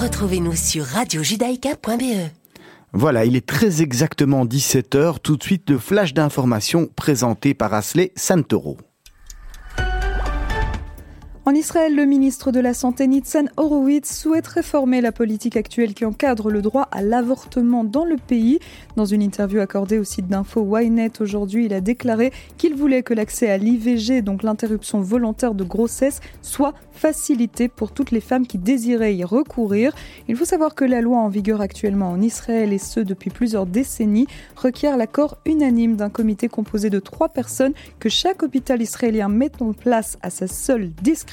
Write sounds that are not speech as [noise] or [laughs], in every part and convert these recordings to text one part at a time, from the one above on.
Retrouvez-nous sur radiojudaïka.be. Voilà, il est très exactement 17h. Tout de suite, le flash d'information présenté par Asley Santoro. En Israël, le ministre de la Santé Nitzan Horowitz souhaite réformer la politique actuelle qui encadre le droit à l'avortement dans le pays. Dans une interview accordée au site d'info Ynet aujourd'hui, il a déclaré qu'il voulait que l'accès à l'IVG, donc l'interruption volontaire de grossesse, soit facilité pour toutes les femmes qui désiraient y recourir. Il faut savoir que la loi en vigueur actuellement en Israël, et ce depuis plusieurs décennies, requiert l'accord unanime d'un comité composé de trois personnes que chaque hôpital israélien met en place à sa seule discrétion.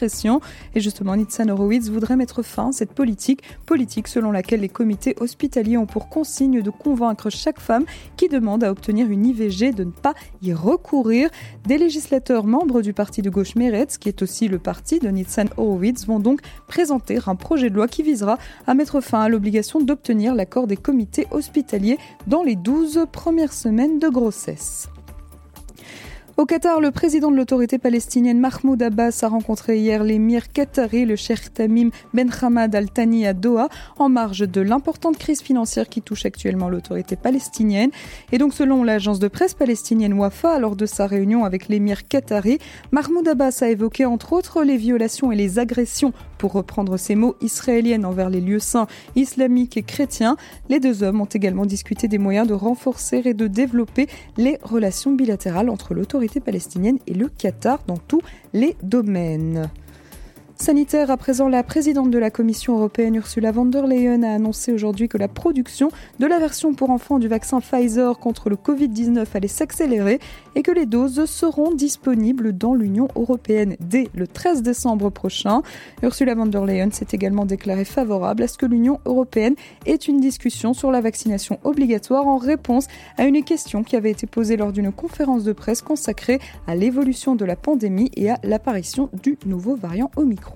Et justement, Nitzan Horowitz voudrait mettre fin à cette politique, politique selon laquelle les comités hospitaliers ont pour consigne de convaincre chaque femme qui demande à obtenir une IVG de ne pas y recourir. Des législateurs membres du parti de gauche Meretz, qui est aussi le parti de Nitzan Horowitz vont donc présenter un projet de loi qui visera à mettre fin à l'obligation d'obtenir l'accord des comités hospitaliers dans les 12 premières semaines de grossesse. Au Qatar, le président de l'autorité palestinienne Mahmoud Abbas a rencontré hier l'émir qatari, le cheikh Tamim Ben Hamad Al Thani à Doha, en marge de l'importante crise financière qui touche actuellement l'autorité palestinienne. Et donc, selon l'agence de presse palestinienne Wafa, lors de sa réunion avec l'émir qatari, Mahmoud Abbas a évoqué entre autres les violations et les agressions, pour reprendre ses mots, israéliennes envers les lieux saints islamiques et chrétiens. Les deux hommes ont également discuté des moyens de renforcer et de développer les relations bilatérales entre l'autorité palestinienne et le Qatar dans tous les domaines. Sanitaire, à présent, la présidente de la Commission européenne, Ursula von der Leyen, a annoncé aujourd'hui que la production de la version pour enfants du vaccin Pfizer contre le Covid-19 allait s'accélérer et que les doses seront disponibles dans l'Union européenne dès le 13 décembre prochain. Ursula von der Leyen s'est également déclarée favorable à ce que l'Union européenne ait une discussion sur la vaccination obligatoire en réponse à une question qui avait été posée lors d'une conférence de presse consacrée à l'évolution de la pandémie et à l'apparition du nouveau variant Omicron.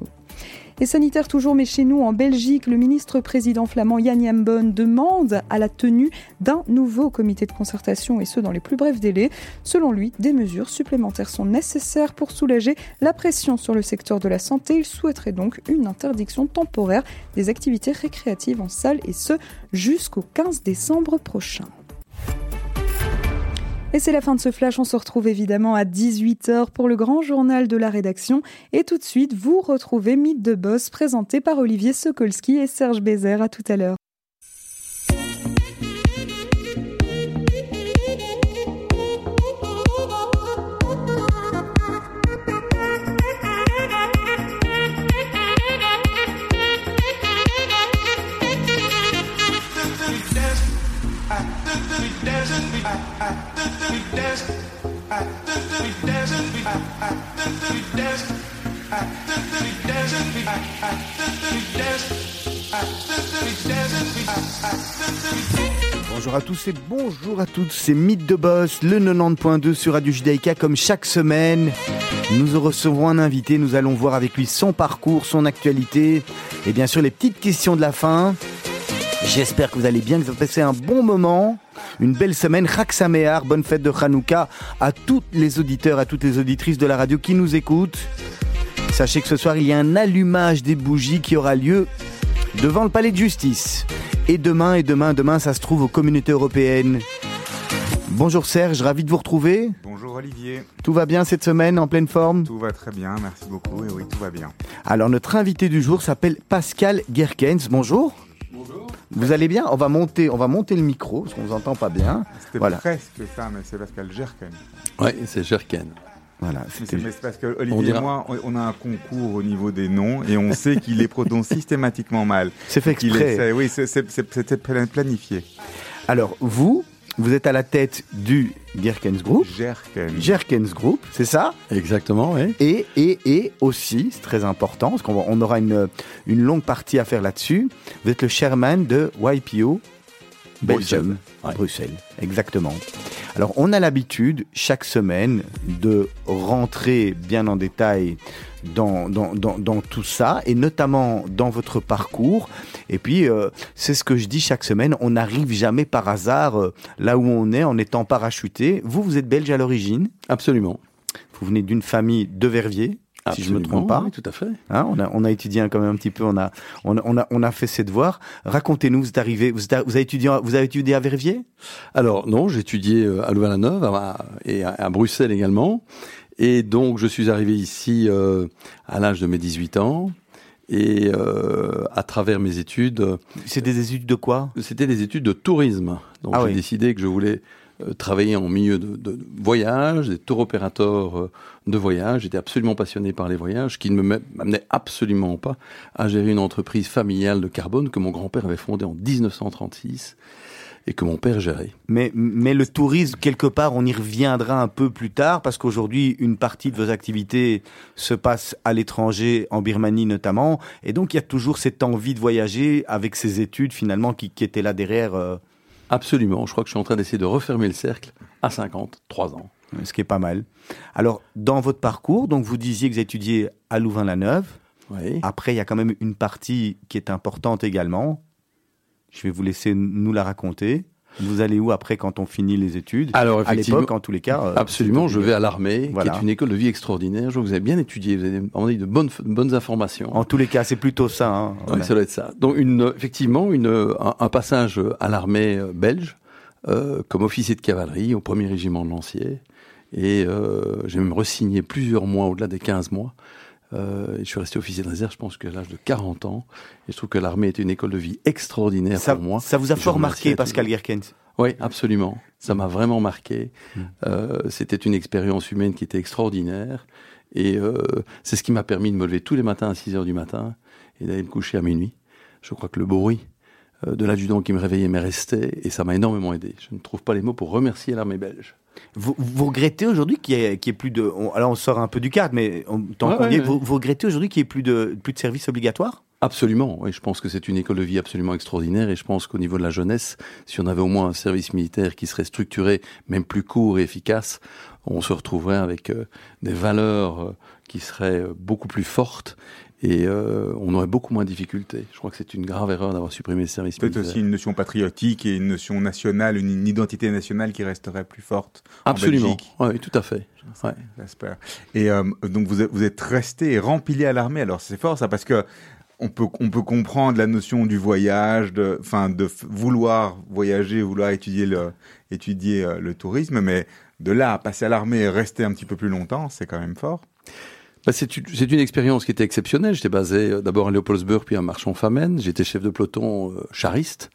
Et sanitaire toujours, mais chez nous en Belgique, le ministre-président flamand Jan Jambon demande à la tenue d'un nouveau comité de concertation et ce dans les plus brefs délais. Selon lui, des mesures supplémentaires sont nécessaires pour soulager la pression sur le secteur de la santé. Il souhaiterait donc une interdiction temporaire des activités récréatives en salle et ce jusqu'au 15 décembre prochain. Et c'est la fin de ce flash. On se retrouve évidemment à 18h pour le grand journal de la rédaction. Et tout de suite, vous retrouvez Mythe de Boss présenté par Olivier Sokolski et Serge Bézère. À tout à l'heure. Bonjour à tous et bonjour à toutes, c'est Mythe de Boss, le 90.2 sur Radio Judaïka, comme chaque semaine. Nous recevrons un invité, nous allons voir avec lui son parcours, son actualité et bien sûr les petites questions de la fin. J'espère que vous allez bien, que vous avez passé un bon moment, une belle semaine. Chak Samear, bonne fête de Hanouka à tous les auditeurs, à toutes les auditrices de la radio qui nous écoutent. Sachez que ce soir, il y a un allumage des bougies qui aura lieu devant le palais de justice. Et demain, et demain, demain, ça se trouve aux communautés européennes. Bonjour Serge, ravi de vous retrouver. Bonjour Olivier. Tout va bien cette semaine, en pleine forme? Tout va très bien, merci beaucoup. Et oui, tout va bien. Alors, notre invité du jour s'appelle Pascal Gerkens. Bonjour. Vous allez bien On va monter, on va monter le micro parce qu'on vous entend pas bien. C'était Voilà. presque ça, mais c'est Pascal Gerken. Oui, c'est Jerken. Voilà, Mais parce que Olivier et moi, on, on a un concours au niveau des noms et on sait qu'il les prononce [laughs] systématiquement mal. c'est fait Qu'il exprès. essaie- oui, c'est- planifié. Alors, vous, vous êtes à la tête du Gerkens Group. Gerken. Gerkens Group, c'est ça? Exactement, oui. et, et, et aussi, c'est très important, parce qu'on on aura une, une longue partie à faire là-dessus, vous êtes le chairman de YPO Belgium, Ouais. Bruxelles, exactement. Alors, on a l'habitude, chaque semaine, de rentrer bien en détail dans, dans, dans, dans tout ça, et notamment dans votre parcours. Et puis, euh, c'est ce que je dis chaque semaine, on n'arrive jamais par hasard euh, là où on est en étant parachuté. Vous, vous êtes belge à l'origine, Absolument. vous venez d'une famille de Verviers, si je me trompe pas. Oui, tout à fait. Hein, on, a, on a étudié quand même un petit peu, on a, on, a, on a, on a fait ses devoirs. Racontez-nous, vous êtes arrivé, vous, avez étudié, vous avez étudié à Verviers Alors non, j'ai étudié euh, à Louvain-la-Neuve à- et à, à Bruxelles également. Et donc je suis arrivé ici euh, à l'âge de mes 18 ans. Et euh, à travers mes études, C'est des études de quoi? c'était des études de tourisme. Donc Ah j'ai oui. décidé que je voulais euh, travailler en milieu de, voyage, des tour opérateurs euh, de voyage. J'étais absolument passionné par les voyages, qui ne me m'amenait absolument pas à gérer une entreprise familiale de carbone que mon grand-père avait fondée en 1936 et que mon père gérait. mais, mais le tourisme, quelque part, on y reviendra un peu plus tard, parce qu'aujourd'hui, une partie de vos activités se passe à l'étranger, en Birmanie notamment, et donc il y a toujours cette envie de voyager avec ces études, finalement, qui, qui étaient là derrière, euh, Absolument. Je crois que je suis en train d'essayer de refermer le cercle à 53 ans. ce qui est pas mal. Alors, dans votre parcours, donc vous disiez que vous étudiez à Louvain-la-Neuve, Oui. Après, il y a quand même une partie qui est importante également. Je vais vous laisser nous la raconter. Vous allez où après quand on finit les études? Alors À effectivement, l'époque, en tous les cas. euh, absolument, je vais à l'armée, Voilà. qui est une école de vie extraordinaire. Je vous avez bien étudié, vous avez demandé de bonnes, de bonnes informations. En tous les cas, c'est plutôt ça. hein. Oui, ça doit être ça. Donc, une, effectivement, une, un, un passage à l'armée euh, belge euh, comme officier de cavalerie au premier régiment de lanciers. Et euh, j'ai même resigné plusieurs mois, au-delà des 15 mois. Euh, je suis resté officier de réserve, je pense qu'à l'âge de 40 ans. Et je trouve que l'armée était une école de vie extraordinaire Ça, pour moi. ça vous a fort marqué, Pascal tous. Gerkens. Oui, absolument. Ça m'a vraiment marqué. Mm. Euh, C'était une expérience humaine qui était extraordinaire. Et euh, c'est ce qui m'a permis de me lever tous les matins à 6 heures du matin et d'aller me coucher à minuit. Je crois que le bruit euh, de l'adjudant qui me réveillait m'est resté et ça m'a énormément aidé. Je ne trouve pas les mots pour remercier l'armée belge. Vous, vous regrettez aujourd'hui qu'il y, ait- qu'il y ait plus de. on- alors, on sort un peu du cadre, mais on, tant Ouais, qu'on y ouais, est, ouais. vous, vous regrettez aujourd'hui qu'il y ait plus de, plus de services obligatoires? Absolument, oui, je pense que c'est une école de vie absolument extraordinaire et je pense qu'au niveau de la jeunesse, si on avait au moins un service militaire qui serait structuré, même plus court et efficace, on se retrouverait avec euh, des valeurs euh, qui seraient euh, beaucoup plus fortes et euh, on aurait beaucoup moins de difficultés. Je crois que c'est une grave erreur d'avoir supprimé le service Peut-être aussi une notion patriotique et une notion nationale, une, une identité nationale qui resterait plus forte. en Absolument, oui, tout à fait. Ouais. J'espère. Et euh, donc vous êtes, vous êtes resté et rempilé à l'armée. Alors c'est fort ça parce que on peut on peut comprendre la notion du voyage, de enfin de vouloir voyager, vouloir étudier le étudier euh, le tourisme, mais de là à passer à l'armée et rester un petit peu plus longtemps, c'est quand même fort. Bah, c'est une, expérience qui était exceptionnelle. J'étais basé euh, d'abord à Léopoldsburg, puis à Marchand-Famenne. J'étais chef de peloton euh, chariste.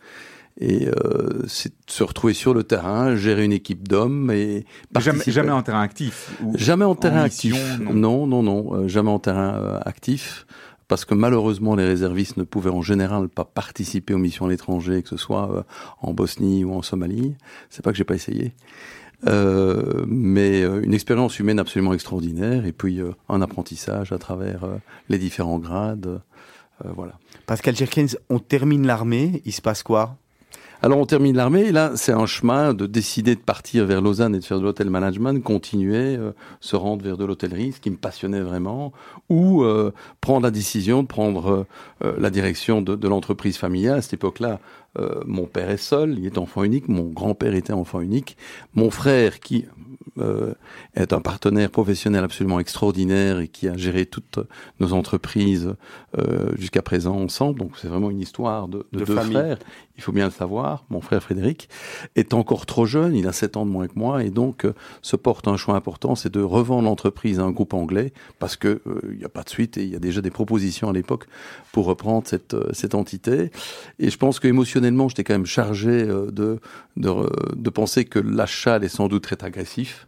Et euh, c'est se retrouver sur le terrain, gérer une équipe d'hommes et Mais Jamais, jamais en terrain actif. ou- Jamais en terrain actif. non. Non, non, non, euh, jamais en terrain euh, actif. Parce que malheureusement, les réservistes ne pouvaient en général pas participer aux missions à l'étranger, que ce soit euh, en Bosnie ou en Somalie. C'est pas que j'ai pas essayé. Euh, mais euh, une expérience humaine absolument extraordinaire et puis euh, un apprentissage à travers les différents grades. voilà. Pascal Gerkens, on termine l'armée, il se passe quoi? Alors on termine l'armée, et là c'est un chemin de décider de partir vers Lausanne et de faire de l'hôtel management, continuer, euh, se rendre vers de l'hôtellerie, ce qui me passionnait vraiment, ou euh, prendre la décision de prendre euh, la direction de, de l'entreprise familiale. À cette époque-là, mon père est seul, il est enfant unique, mon grand-père était enfant unique, mon frère qui est un partenaire professionnel absolument extraordinaire et qui a géré toutes nos entreprises jusqu'à présent ensemble. Donc c'est vraiment une histoire de, de De deux famille. frères. Il faut bien le savoir. Mon frère Frédéric est encore trop jeune, il a 7 ans de moins que moi et donc euh, se porte un choix important, c'est de revendre l'entreprise à un groupe anglais parce que euh, il n'y a pas de suite et il y a déjà des propositions à l'époque pour reprendre cette euh, cette entité. Et je pense que émotionnellement, j'étais quand même chargé de de, de penser que l'achat allait sans doute être agressif.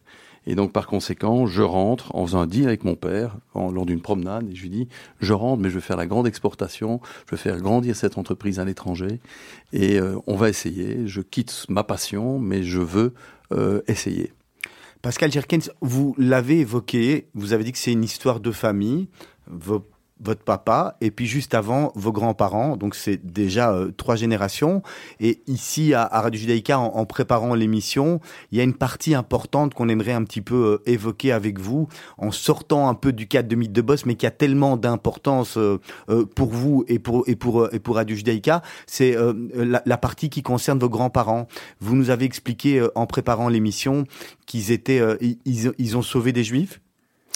Et donc, par conséquent, je rentre en faisant un deal avec mon père en- lors d'une promenade et je lui dis, je rentre, mais je veux faire la grande exportation, je veux faire grandir cette entreprise à l'étranger et euh, on va essayer. Je quitte ma passion, mais je veux euh, essayer. Pascal Gerkens, vous l'avez évoqué, vous avez dit que c'est une histoire de famille, votre papa, et puis juste avant, vos grands-parents, donc c'est déjà euh, trois générations. Et ici, à, à Radio Judaïka, en, préparant l'émission, il y a une partie importante qu'on aimerait un petit peu euh, évoquer avec vous, en sortant un peu du cadre de Mythe de Boss, mais qui a tellement d'importance euh, pour vous et pour, et pour, et pour Radio Judaïka, c'est la, la partie qui concerne vos grands-parents. Vous nous avez expliqué en préparant l'émission qu'ils étaient, ils, ils ont sauvé des juifs.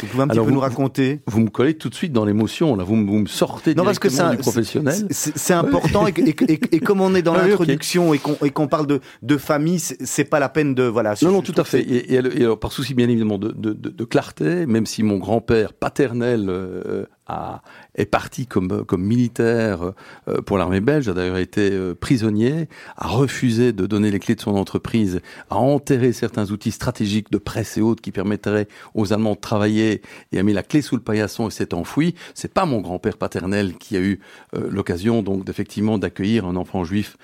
Vous pouvez un petit peu nous raconter Vous me collez tout de suite dans l'émotion, là. Vous, me- vous me sortez Non, parce que ça, du professionnel. c'est important et, et- et- et comme on est dans [laughs] Ah l'introduction et qu'on parle de, de famille, c'est pas la peine de voilà. Non, non, tout à fait. Et, alors, et alors, par souci bien évidemment de, de, de, de clarté, même si mon grand-père paternel euh, a, est parti comme, comme militaire euh, pour l'armée belge, a d'ailleurs été euh, prisonnier, a refusé de donner les clés de son entreprise, a enterré certains outils stratégiques de presse et autres qui permettraient aux Allemands de travailler et a mis la clé sous le paillasson et s'est enfoui. C'est pas mon grand-père paternel qui a eu euh, l'occasion donc d'effectivement d'accueillir un enfant juif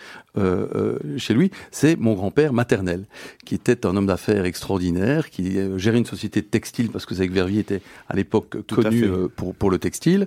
chez lui, c'est mon grand-père maternel, qui était un homme d'affaires extraordinaire, qui gérait une société de textile, parce que Zach Verviers était à l'époque à connu euh, pour, pour le textile,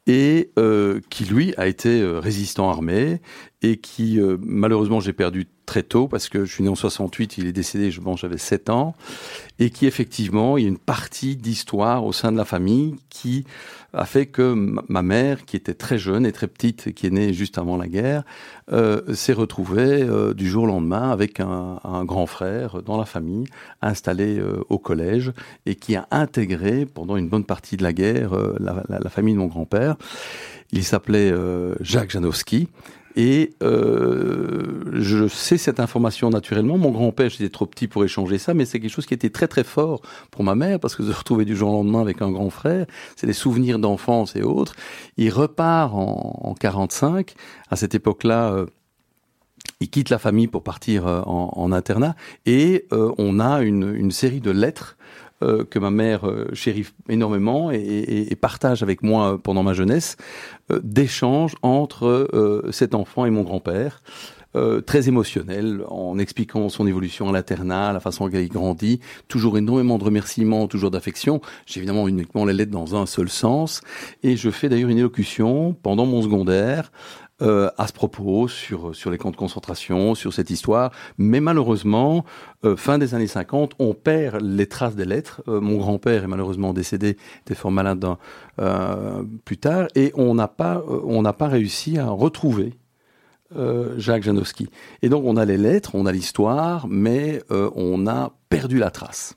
et euh, qui lui a été euh, résistant armé, et qui euh, malheureusement j'ai perdu très tôt, parce que je suis né en 68, il est décédé, je pense j'avais 7 ans, et qui effectivement, il y a une partie d'histoire au sein de la famille qui a fait que ma- mère, qui était très jeune et très petite, et qui est née juste avant la guerre, euh, s'est retrouvée euh, du jour au lendemain avec un, grand frère dans la famille, installé euh, au collège, et qui a intégré pendant une bonne partie de la guerre la famille de mon grand-père. Il s'appelait euh, Jacques Janowski. Et euh, je sais cette information naturellement. Mon grand-père, j'étais trop petit pour échanger ça, mais c'est quelque chose qui était très très fort pour ma mère, parce que se retrouver du jour au lendemain avec un grand frère, c'est des souvenirs d'enfance et autres. Il repart en, en 45. À cette époque-là, euh, il quitte la famille pour partir en, internat, et on a une série de lettres euh, que ma mère euh, chérit énormément et, et- et partage avec moi pendant ma jeunesse, euh, d'échanges entre euh, cet enfant et mon grand-père. euh, très émotionnel, en expliquant son évolution à l'internat, la façon dont il grandit, toujours énormément de remerciements, toujours d'affection. J'ai évidemment uniquement les lettres dans un seul sens, et je fais d'ailleurs une élocution pendant mon secondaire euh, à ce propos sur sur les camps de concentration, sur cette histoire. Mais malheureusement, euh, fin des années 50, on perd les traces des lettres. Euh, mon grand-père est malheureusement décédé, était fort malade euh, plus tard, et on n'a pas euh, on n'a pas réussi à retrouver. euh, Jacques Janowski. Et donc on a les lettres, on a l'histoire, mais euh, on a perdu la trace.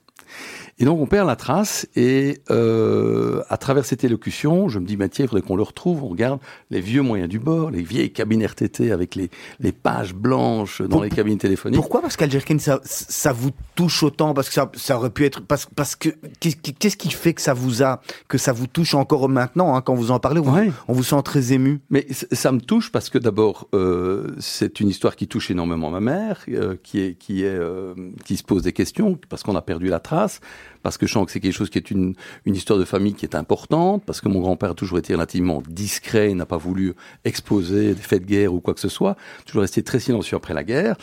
Et donc on perd la trace et euh, à travers cette élocution, je me dis, bah, tiens, il faudrait qu'on le retrouve, on regarde les vieux moyens du bord, les vieilles cabines RTT avec les, les pages blanches dans Pour- les cabines téléphoniques. Pourquoi Parce qu'Algerkin, ça, ça vous touche autant Parce que ça, ça aurait pu être. Parce, parce que qu'est-ce qui- fait que ça vous a, que ça vous touche encore maintenant hein, quand vous en parlez vous- Ouais. On vous sent très ému? Mais ça me touche parce que d'abord, euh, c'est une histoire qui touche énormément ma mère, euh, qui est qui est euh, qui se pose des questions parce qu'on a perdu la trace, parce que je sens que c'est quelque chose qui est une une histoire de famille qui est importante, parce que mon grand-père a toujours été relativement discret, n'a pas voulu exposer des faits de guerre ou quoi que ce soit, toujours resté très silencieux après la guerre.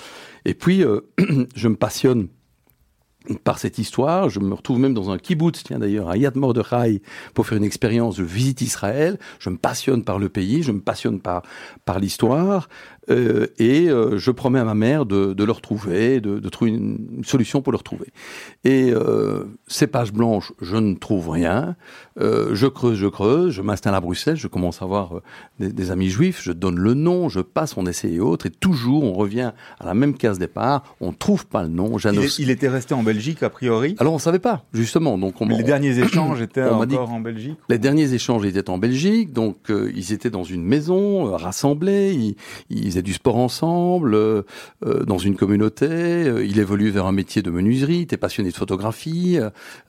Et puis, euh, [clears throat] je me passionne par cette histoire. Je me retrouve même dans un kibbutz, tiens d'ailleurs, à Yad Mordechai, pour faire une expérience de visite Israël. Je me passionne par le pays, je me passionne par, par l'histoire. Euh, et euh, je promets à ma mère de, de le retrouver, de, de trouver une, solution pour le retrouver. Et euh, ces pages blanches, je ne trouve rien. Je creuse, je creuse, je m'installe à Bruxelles, je commence à avoir des, amis juifs, je donne le nom, je passe mon essai et autres, et toujours on revient à la même case départ, on trouve pas le nom. Il, Janos- est- il était resté en a priori. alors on savait pas, justement. Donc on, les derniers [clears throat] échanges étaient on encore en Belgique. les derniers échanges étaient en Belgique, donc euh, ils étaient dans une maison, euh, rassemblés, ils, ils faisaient du sport ensemble, euh, dans une communauté, il évolue vers un métier de menuiserie, il était passionné de photographie.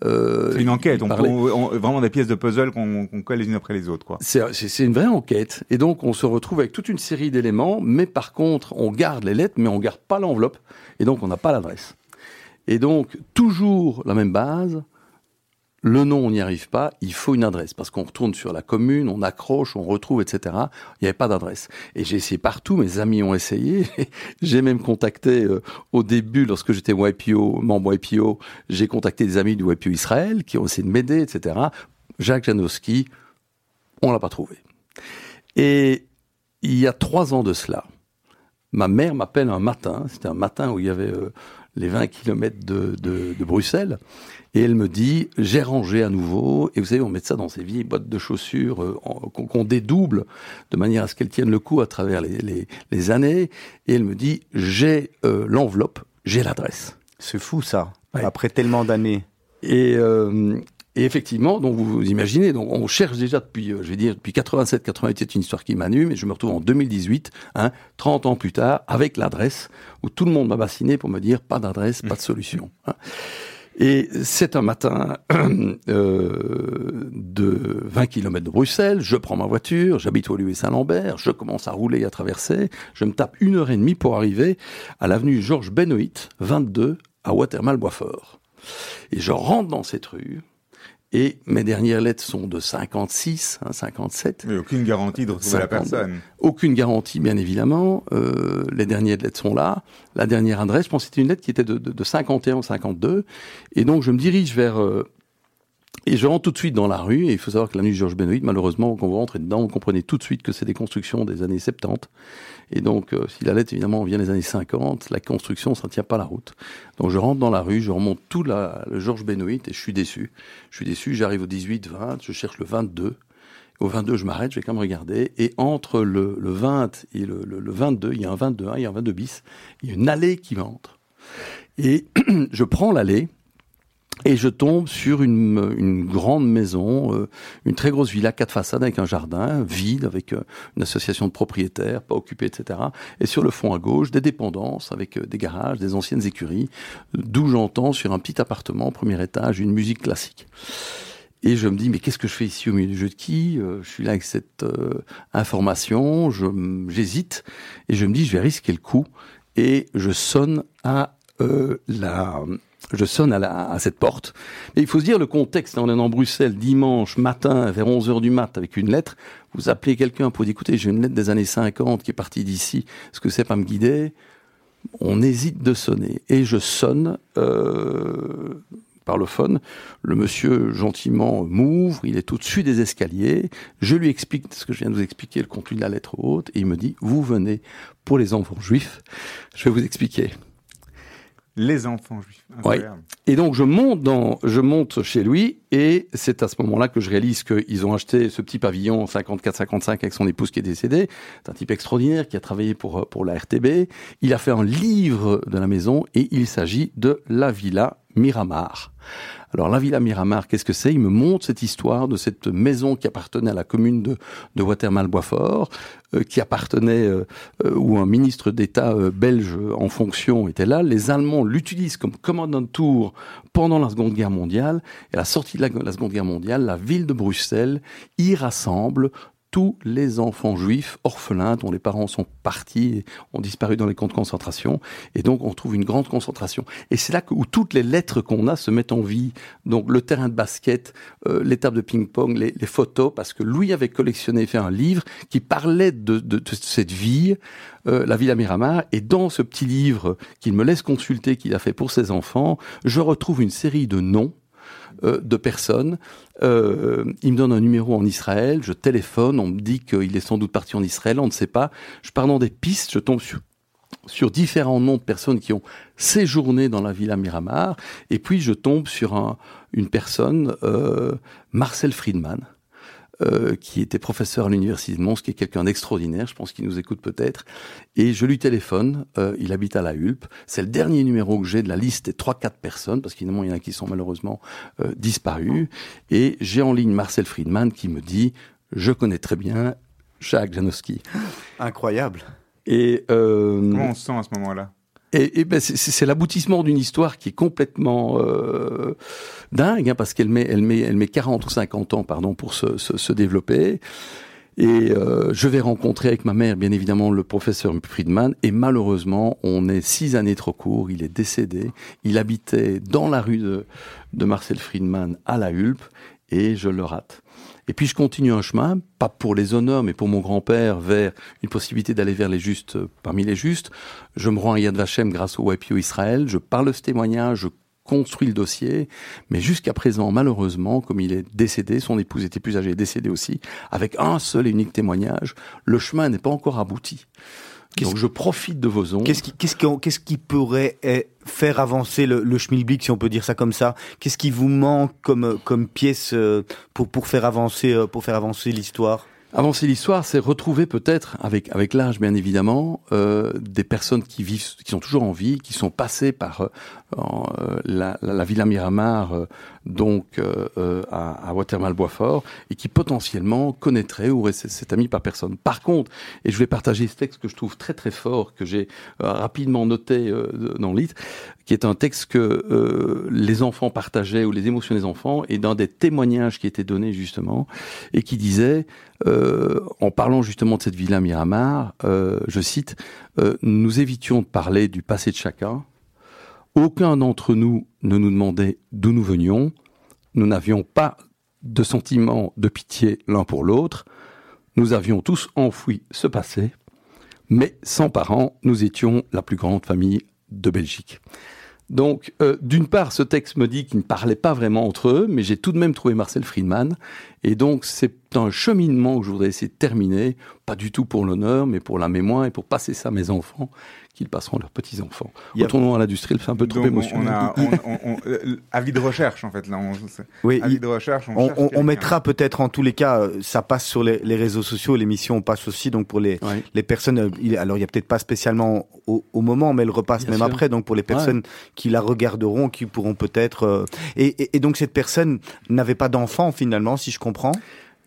C'est une enquête, on, parlait- on- on- vraiment des pièces de puzzle qu'on colle les unes après les autres. Quoi. C'est une vraie enquête. Et donc, on se retrouve avec toute une série d'éléments, mais par contre, on garde les lettres, mais on garde pas l'enveloppe. Et donc, on n'a pas l'adresse. Et donc, toujours la même base. Le nom, on n'y arrive pas. Il faut une adresse. Parce qu'on retourne sur la commune, on accroche, on retrouve, etc. Il n'y avait pas d'adresse. Et j'ai essayé partout. Mes amis ont essayé. [laughs] j'ai même contacté, euh, au début, lorsque j'étais YPO, membre YPO, j'ai contacté des amis du YPO Israël qui ont essayé de m'aider, etc. Jacques Janowski, on l'a pas trouvé. Et il y a trois ans de cela, ma mère m'appelle un matin, c'était un matin où il y avait euh, les 20 kilomètres de, de, de Bruxelles, et elle me dit, j'ai rangé à nouveau, et vous savez, on met ça dans ces vieilles boîtes de chaussures euh, qu'on dédouble de manière à ce qu'elles tiennent le coup à travers les, les, les années, et elle me dit, j'ai euh, l'enveloppe, j'ai l'adresse. C'est fou ça. Ouais. Après tellement d'années. Et, euh, Et effectivement, donc vous, vous imaginez, donc on cherche déjà depuis, euh, je vais dire, depuis 87, 88, c'est une histoire qui m'anime, et je me retrouve en 2018, hein, 30 ans plus tard, avec l'adresse, où tout le monde m'a bassiné pour me dire pas d'adresse, pas de solution. [laughs] Hein. Et c'est un matin [clears throat] euh, de 20 km de Bruxelles, je prends ma voiture, j'habite au lieu Saint-Lambert, je commence à rouler et à traverser, je me tape une heure et demie pour arriver à l'avenue Georges Benoît, 22, à Watermal-Boisfort. Et je rentre dans cette rue, et mes dernières lettres sont de 56, hein, 57. Mais aucune garantie de retrouver la personne. Aucune garantie, bien évidemment. Euh, les dernières lettres sont là. La dernière adresse, je pense que c'était une lettre qui était de, de, de 51 52. Et donc, je me dirige vers... Euh, et je rentre tout de suite dans la rue, et il faut savoir que la nuit Georges Benoît, malheureusement, quand vous rentrez dedans, vous comprenez tout de suite que c'est des constructions des années 70. Et donc, euh, si la lettre, évidemment, vient des années 50, la construction, ça ne tient pas la route. Donc, je rentre dans la rue, je remonte tout la, le Georges Benoît, et je suis déçu. Je suis déçu, j'arrive au 18, 20, je cherche le 22. Au 22, je m'arrête, je vais quand même regarder. Et entre le, le 20 et le, le, le 22, il y a un 22, il y a un 22 bis, il y a une allée qui m'entre. Et [clears throat] je prends l'allée, et je tombe sur une, une grande maison, euh, une très grosse villa, quatre façades avec un jardin vide, avec euh, une association de propriétaires, pas occupée, etc. Et sur le fond à gauche, des dépendances avec euh, des garages, des anciennes écuries, d'où j'entends sur un petit appartement premier étage une musique classique. Et je me dis, mais qu'est-ce que je fais ici au milieu du jeu de qui Je suis là avec cette information, j'hésite, et je me dis, je vais risquer le coup, et je sonne à la je sonne à, cette porte. Mais il faut se dire le contexte. On est en Bruxelles dimanche matin vers 11 heures du mat avec une lettre. Vous appelez quelqu'un pour dire écoutez, j'ai une lettre des années 50 qui est partie d'ici. Est-ce que c'est pas me guider? On hésite de sonner. Et je sonne euh, par le phone. Le monsieur gentiment m'ouvre. Il est au-dessus des escaliers. Je lui explique ce que je viens de vous expliquer, le contenu de la lettre haute. Et il me dit vous venez pour les enfants juifs. Je vais vous expliquer. Les enfants juifs. Ouais. Et donc je monte dans, je monte chez lui et c'est à ce moment-là que je réalise qu'ils ont acheté ce petit pavillon 54-55 avec son épouse qui est décédée. C'est un type extraordinaire qui a travaillé pour pour la RTB. Il a fait un livre de la maison et il s'agit de la villa Miramar. Alors la Villa Miramar, qu'est-ce que c'est? Il me montre cette histoire de cette maison qui appartenait à la commune de, de Watermal-Boisfort, euh, qui appartenait, euh, euh, où un ministre d'État belge en fonction était là. Les Allemands l'utilisent comme commandant de tour pendant la Seconde Guerre mondiale. Et à la sortie de la Seconde Guerre mondiale, la ville de Bruxelles y rassemble tous les enfants juifs orphelins dont les parents sont partis ont disparu dans les camps de concentration. Et donc, on trouve une grande concentration. Et c'est là que, où toutes les lettres qu'on a se mettent en vie. Donc, le terrain de basket, euh, les tables de ping-pong, les, les, photos, parce que lui avait collectionné, fait un livre qui parlait de, de, de cette vie, euh, la Villa Miramar. Et dans ce petit livre qu'il me laisse consulter, qu'il a fait pour ses enfants, je retrouve une série de noms euh, de personnes. Euh, il me donne un numéro en Israël, je téléphone, on me dit qu'il est sans doute parti en Israël, on ne sait pas. Je pars dans des pistes, je tombe sur, sur différents noms de personnes qui ont séjourné dans la Villa Miramar, et puis je tombe sur un, une personne, euh, Marcel Friedman, euh, qui était professeur à l'université de Mons, qui est quelqu'un d'extraordinaire, je pense qu'il nous écoute peut-être. Et je lui téléphone, euh, il habite à la Hulpe. C'est le dernier numéro que j'ai de la liste des 3-4 personnes, parce qu'évidemment, il y en a qui sont malheureusement euh, disparus. Et j'ai en ligne Marcel Friedman qui me dit, je connais très bien Jacques Janowski. Incroyable. Et euh, Comment on se sent à ce moment-là? Et, et ben c'est l'aboutissement d'une histoire qui est complètement euh, dingue, hein, parce qu'elle met, elle met, elle met 40 ou 50 ans, pardon, pour se, se, développer. Et euh, je vais rencontrer avec ma mère, bien évidemment, le professeur Friedman. Et malheureusement, on est six années trop court. Il est décédé. Il habitait dans la rue de, de Marcel Friedman à la Hulpe. Et je le rate. Et puis je continue un chemin, pas pour les honneurs, mais pour mon grand-père, vers une possibilité d'aller vers les justes, parmi les justes. Je me rends à Yad Vashem grâce au YPO Israël, je parle de ce témoignage, je construis le dossier, mais jusqu'à présent, malheureusement, comme il est décédé, son épouse était plus âgée, décédée aussi, avec un seul et unique témoignage, le chemin n'est pas encore abouti. Donc je profite de vos ondes. Qu'est-ce qui, qu'est-ce qui, qu'est-ce qui pourrait eh, faire avancer le, le schmilblick, si on peut dire ça comme ça? Qu'est-ce qui vous manque comme, comme pièce euh, pour, pour faire avancer, euh, pour faire avancer l'histoire? Avancer l'histoire, c'est retrouver peut-être, avec, avec l'âge bien évidemment, euh, des personnes qui vivent, qui sont toujours en vie, qui sont passées par euh, euh la, la, la, Villa Miramar, euh, donc euh, à, à Watermal-Boisfort, et qui potentiellement connaîtraient ou cet ami par personne. Par contre, et je vais partager ce texte que je trouve très très fort, que j'ai rapidement noté dans le livre, qui est un texte que les enfants partageaient ou les émotions des enfants, et dans des témoignages qui étaient donnés justement, et qui disait euh, en parlant justement de cette villa Miramar, euh, je cite, euh, nous évitions de parler du passé de chacun. Aucun d'entre nous ne nous demandait d'où nous venions. Nous n'avions pas de sentiment de pitié l'un pour l'autre. Nous avions tous enfoui ce passé, mais sans parents, nous étions la plus grande famille de Belgique. Donc, euh, d'une part, ce texte me dit qu'ils ne parlaient pas vraiment entre eux, mais j'ai tout de même trouvé Marcel Friedman. Et donc, c'est un cheminement que je voudrais essayer de terminer, pas du tout pour l'honneur, mais pour la mémoire et pour passer ça à mes enfants, qu'ils passeront leurs petits-enfants. A... Retournons à l'industrie, c'est un peu trop émotionnel. Euh, [laughs] avis de recherche, en fait, là. On, oui, avis de recherche. On, on, on mettra peut-être, en tous les cas, euh, ça passe sur les, les réseaux sociaux, l'émission passe aussi, donc pour les, oui. les personnes, euh, il, alors il y a peut-être pas spécialement au, au, moment, mais elle repasse Bien même sûr. après, donc pour les personnes ouais. qui la regarderont, qui pourront peut-être... Euh, et, et, et donc cette personne n'avait pas d'enfant, finalement, si je comprends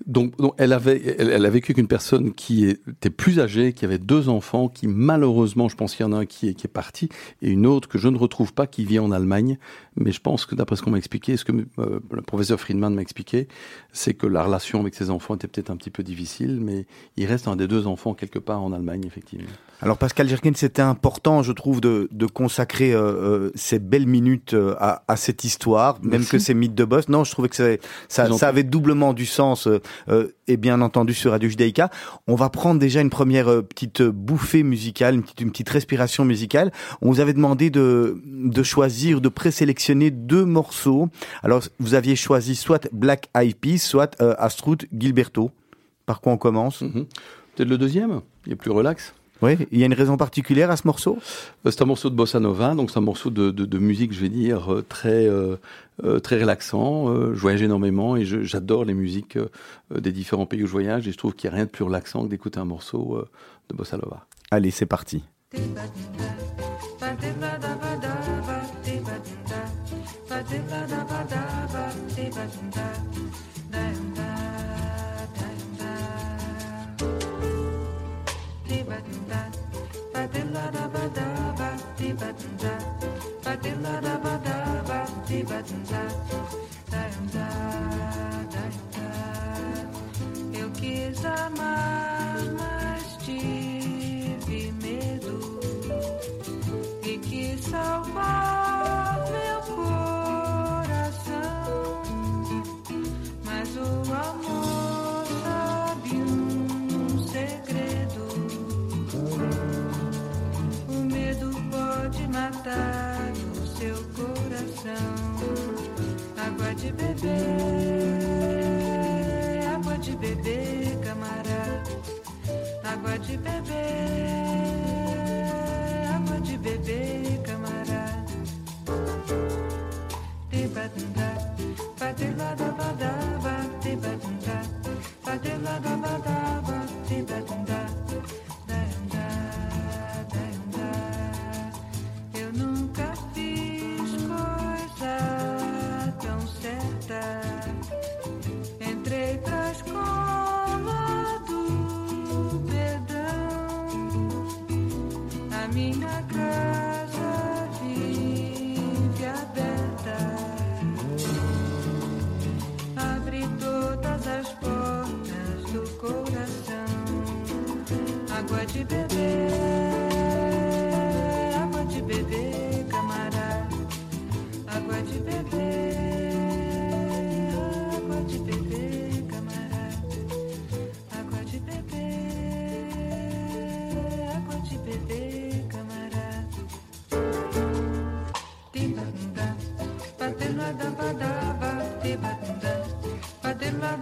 donc, elle avait, elle a vécu qu'une personne qui était plus âgée, qui avait deux enfants, qui malheureusement, je pense qu'il y en a un qui est, qui est parti, et une autre que je ne retrouve pas, qui vit en Allemagne. Mais je pense que d'après ce qu'on m'a expliqué, ce que euh, le professeur Friedman m'a expliqué, c'est que la relation avec ses enfants était peut-être un petit peu difficile, mais il reste un des deux enfants quelque part en Allemagne, effectivement. Alors Pascal Jerkin, c'était important, je trouve, de, de consacrer euh, euh, ces belles minutes euh, à, à, cette histoire, Merci. même que ces mythes de boss. Non, je trouvais que ça, ça avait doublement du sens, euh, et bien entendu sur Radio Judaïka. On va prendre déjà une première euh, petite bouffée musicale, une petite, respiration musicale. On vous avait demandé de, choisir, de présélectionner deux morceaux. Alors, vous aviez choisi soit Black Eyed Peas, soit euh, Astrud Gilberto. Par quoi on commence? Mm -hmm. Peut-être le deuxième, il est plus relax? Oui, il y a une raison particulière à ce morceau? C'est un morceau de bossa nova, donc c'est un morceau de, de, de, musique, je vais dire, euh, très euh, très relaxant. Euh, je voyage énormément et j'adore les musiques euh, des différents pays où je voyage et je trouve qu'il n'y a rien de plus relaxant que d'écouter un morceau euh, de bossa nova. Allez, c'est parti. baby.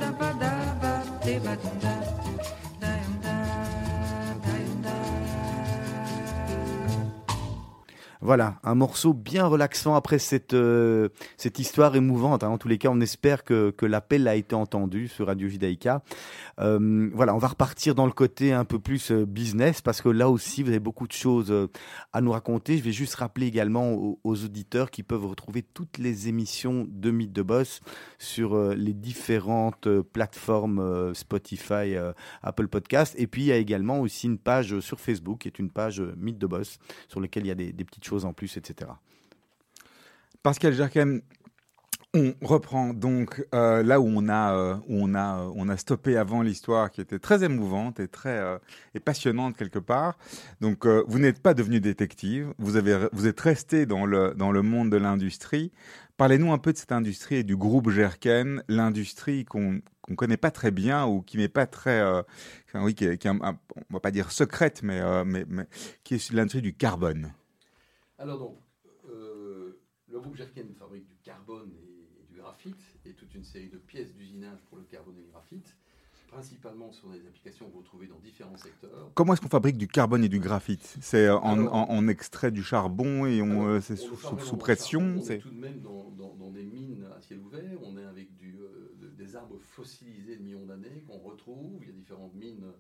da ba da ba Voilà, un morceau bien relaxant après cette, euh, histoire émouvante. hein. En tous les cas, on espère que, l'appel a été entendu sur Radio Judaïka. Euh, voilà, on va repartir dans le côté un peu plus euh, business parce que là aussi, vous avez beaucoup de choses à nous raconter. Je vais juste rappeler également aux, auditeurs qui peuvent retrouver toutes les émissions de Mythe de Boss sur les différentes plateformes Spotify, Apple Podcast. Et puis, il y a également aussi une page sur Facebook qui est une page Mythe de Boss sur laquelle il y a des petites choses en plus, etc. Pascal Jerken, on reprend donc euh, là où on a euh, où on a euh, on a stoppé avant l'histoire qui était très émouvante et très passionnante quelque part. Donc vous n'êtes pas devenu détective, vous avez vous êtes resté dans le dans le monde de l'industrie. Parlez-nous un peu de cette industrie et du groupe Jerken, l'industrie qu'on qu'on connaît pas très bien ou qui n'est pas très euh, oui qui est, un- un- on va pas dire secrète mais, mais qui est l'industrie du carbone. Alors donc, euh, le groupe Jerken fabrique du carbone et, et du graphite et toute une série de pièces d'usinage pour le carbone et le graphite, principalement sur des applications que vous trouvez dans différents secteurs. Comment est-ce qu'on fabrique du carbone et du graphite? C'est en, extrait du charbon et on, euh, c'est sous, sous- sous pression. charbon, On est c'est- tout de même dans, dans- dans des mines à ciel ouvert. On est avec du, euh, de- des arbres fossilisés de millions d'années qu'on retrouve. Il y a différentes mines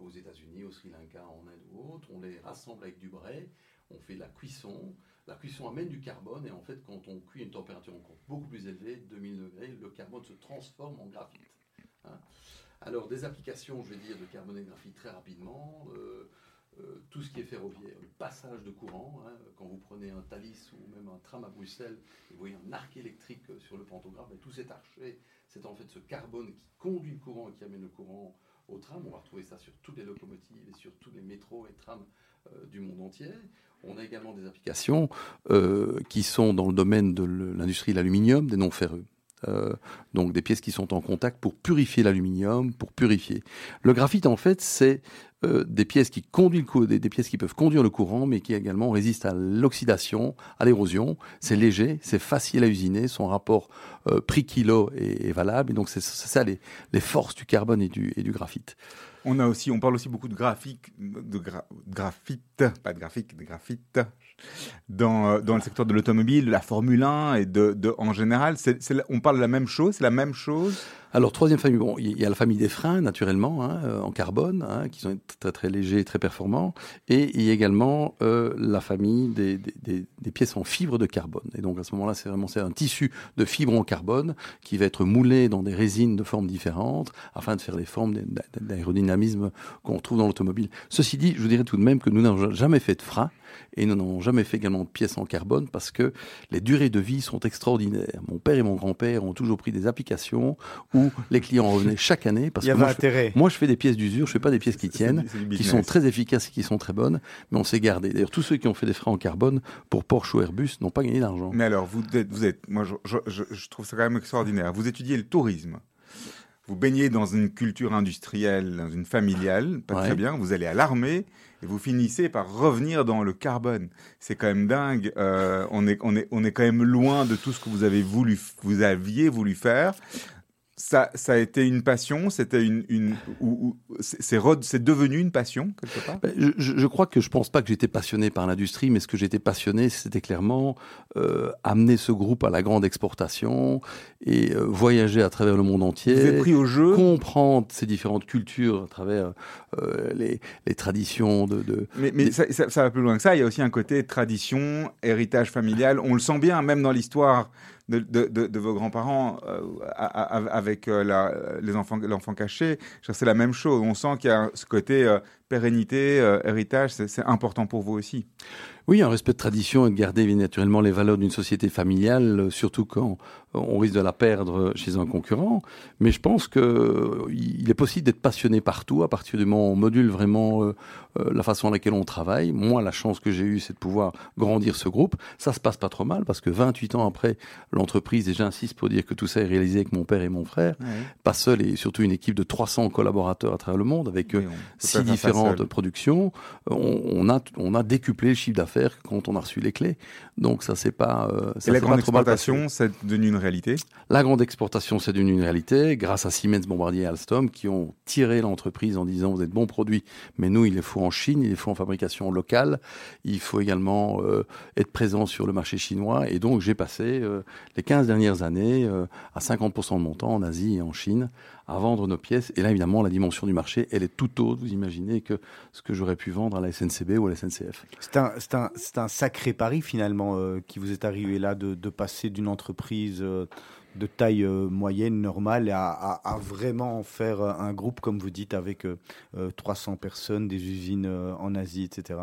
aux États-Unis, au Sri Lanka, en Inde ou autres. On les rassemble avec du brai. On fait la cuisson. La cuisson amène du carbone et en fait, quand on cuit à une température encore beaucoup plus élevée, 2000 degrés, le carbone se transforme en graphite. Hein. Alors, des applications, je vais dire, de carbone et graphite très rapidement. euh, euh, tout ce qui est ferroviaire, le passage de courant. hein, quand vous prenez un Thalys ou même un tram à Bruxelles, et vous voyez un arc électrique euh, sur le pantographe, et tout cet archet, c'est en fait ce carbone qui conduit le courant et qui amène le courant au tram. On va retrouver ça sur toutes les locomotives et sur tous les métros et trams euh, du monde entier. On a également des applications euh, qui sont dans le domaine de l'industrie de l'aluminium, des non ferreux. Euh, donc des pièces qui sont en contact pour purifier l'aluminium, pour purifier. Le graphite, en fait, c'est euh, des pièces qui conduisent des, pièces qui peuvent conduire le courant, mais qui également résistent à l'oxydation, à l'érosion. C'est léger, c'est facile à usiner, son rapport euh, prix-kilo est, valable. Et donc c'est ça les, forces du carbone et du, graphite. On a aussi, on parle aussi beaucoup de graphique, de gra- graphite, pas de graphique, de graphite, dans, euh, dans le secteur de l'automobile, de la Formule 1 et de, en général. On parle de la même chose, c'est la même chose. Alors, troisième famille, bon, il y a la famille des freins, naturellement, hein, euh, en carbone, hein, qui sont très très légers et très performants. Et il y a également euh, la famille des, des- des- des pièces en fibre de carbone. Et donc, à ce moment-là, c'est vraiment un tissu de fibre en carbone qui va être moulé dans des résines de formes différentes afin de faire les formes d'a- d'aérodynamisme qu'on retrouve dans l'automobile. Ceci dit, je vous dirais tout de même que nous n'avons jamais fait de frein et nous n'avons jamais fait également de pièces en carbone parce que les durées de vie sont extraordinaires. Mon père et mon grand-père ont toujours pris des applications où les clients revenaient chaque année parce Il y que avait moi, je fais, intérêt. moi, je fais des pièces d'usure, je fais pas des pièces qui tiennent, qui sont très efficaces et qui sont très bonnes, mais on s'est gardé. D'ailleurs, tous ceux qui ont fait des freins en carbone pour Porsche ou Airbus n'ont pas gagné d'argent. Mais alors, vous êtes, vous êtes moi, je, je- je- je trouve ça quand même extraordinaire. Vous étudiez le tourisme. Vous baignez dans une culture industrielle, dans une familiale, pas Ouais. très bien. Vous allez à l'armée et vous finissez par revenir dans le carbone. C'est quand même dingue. Euh, on est, on est, on est quand même loin de tout ce que vous avez voulu, vous aviez voulu faire. Ça, ça a été une passion. C'était une, une, ou, ou- c'est, devenu une passion quelque part? Ben, Je, crois que je pense pas que j'étais passionné par l'industrie, mais ce que j'étais passionné, c'était clairement euh, amener ce groupe à la grande exportation et euh, voyager à travers le monde Vous entier. êtes pris au jeu. comprendre ces différentes cultures à travers euh, les, les traditions de, de- Mais, mais Des- ça, ça- ça va plus loin que ça. Il y a aussi un côté tradition, héritage familial. On le sent bien, même dans l'histoire de, vos grands-parents euh, avec euh, les enfants, l'enfant caché. C'est la même chose. On sent qu'il y a ce côté euh, pérennité, héritage. C'est important pour vous aussi. Oui, un respect de tradition et de garder naturellement les valeurs d'une société familiale, euh, surtout quand euh, on risque de la perdre chez un concurrent. Mais je pense que euh, il est possible d'être passionné partout à partir du moment où on module vraiment euh, euh, la façon à laquelle on travaille. Moi, la chance que j'ai eue, c'est de pouvoir grandir ce groupe. Ça se passe pas trop mal parce que 28 ans après l'entreprise, et j'insiste pour dire que tout ça est réalisé avec mon père et mon frère, pas seul et surtout une équipe de 300 collaborateurs à travers le monde avec euh, six différentes productions, on, on a, on a décuplé le chiffre d'affaires faire quand on a reçu les clés. Donc ça c'est pas euh, ça Et la grande exportation, c'est devenu une réalité? La grande exportation, c'est devenu une réalité grâce à Siemens, Bombardier et Alstom qui ont tiré l'entreprise en disant vous êtes bons produits, mais nous il les faut en Chine, il les faut en fabrication locale. Il faut également euh, être présent sur le marché chinois. Et donc j'ai passé euh, les 15 dernières années à 50% de mon temps en Asie et en Chine à vendre nos pièces. Et là évidemment la dimension du marché, elle est tout autre. Vous imaginez que ce que j'aurais pu vendre à la SNCB ou à la SNCF. C'est un, un- un sacré pari finalement euh, qui vous est arrivé là de, de passer d'une entreprise euh, de taille euh, moyenne, normale, à, à- à vraiment faire un groupe, comme vous dites, avec euh, euh, 300 personnes, des usines en Asie, etc.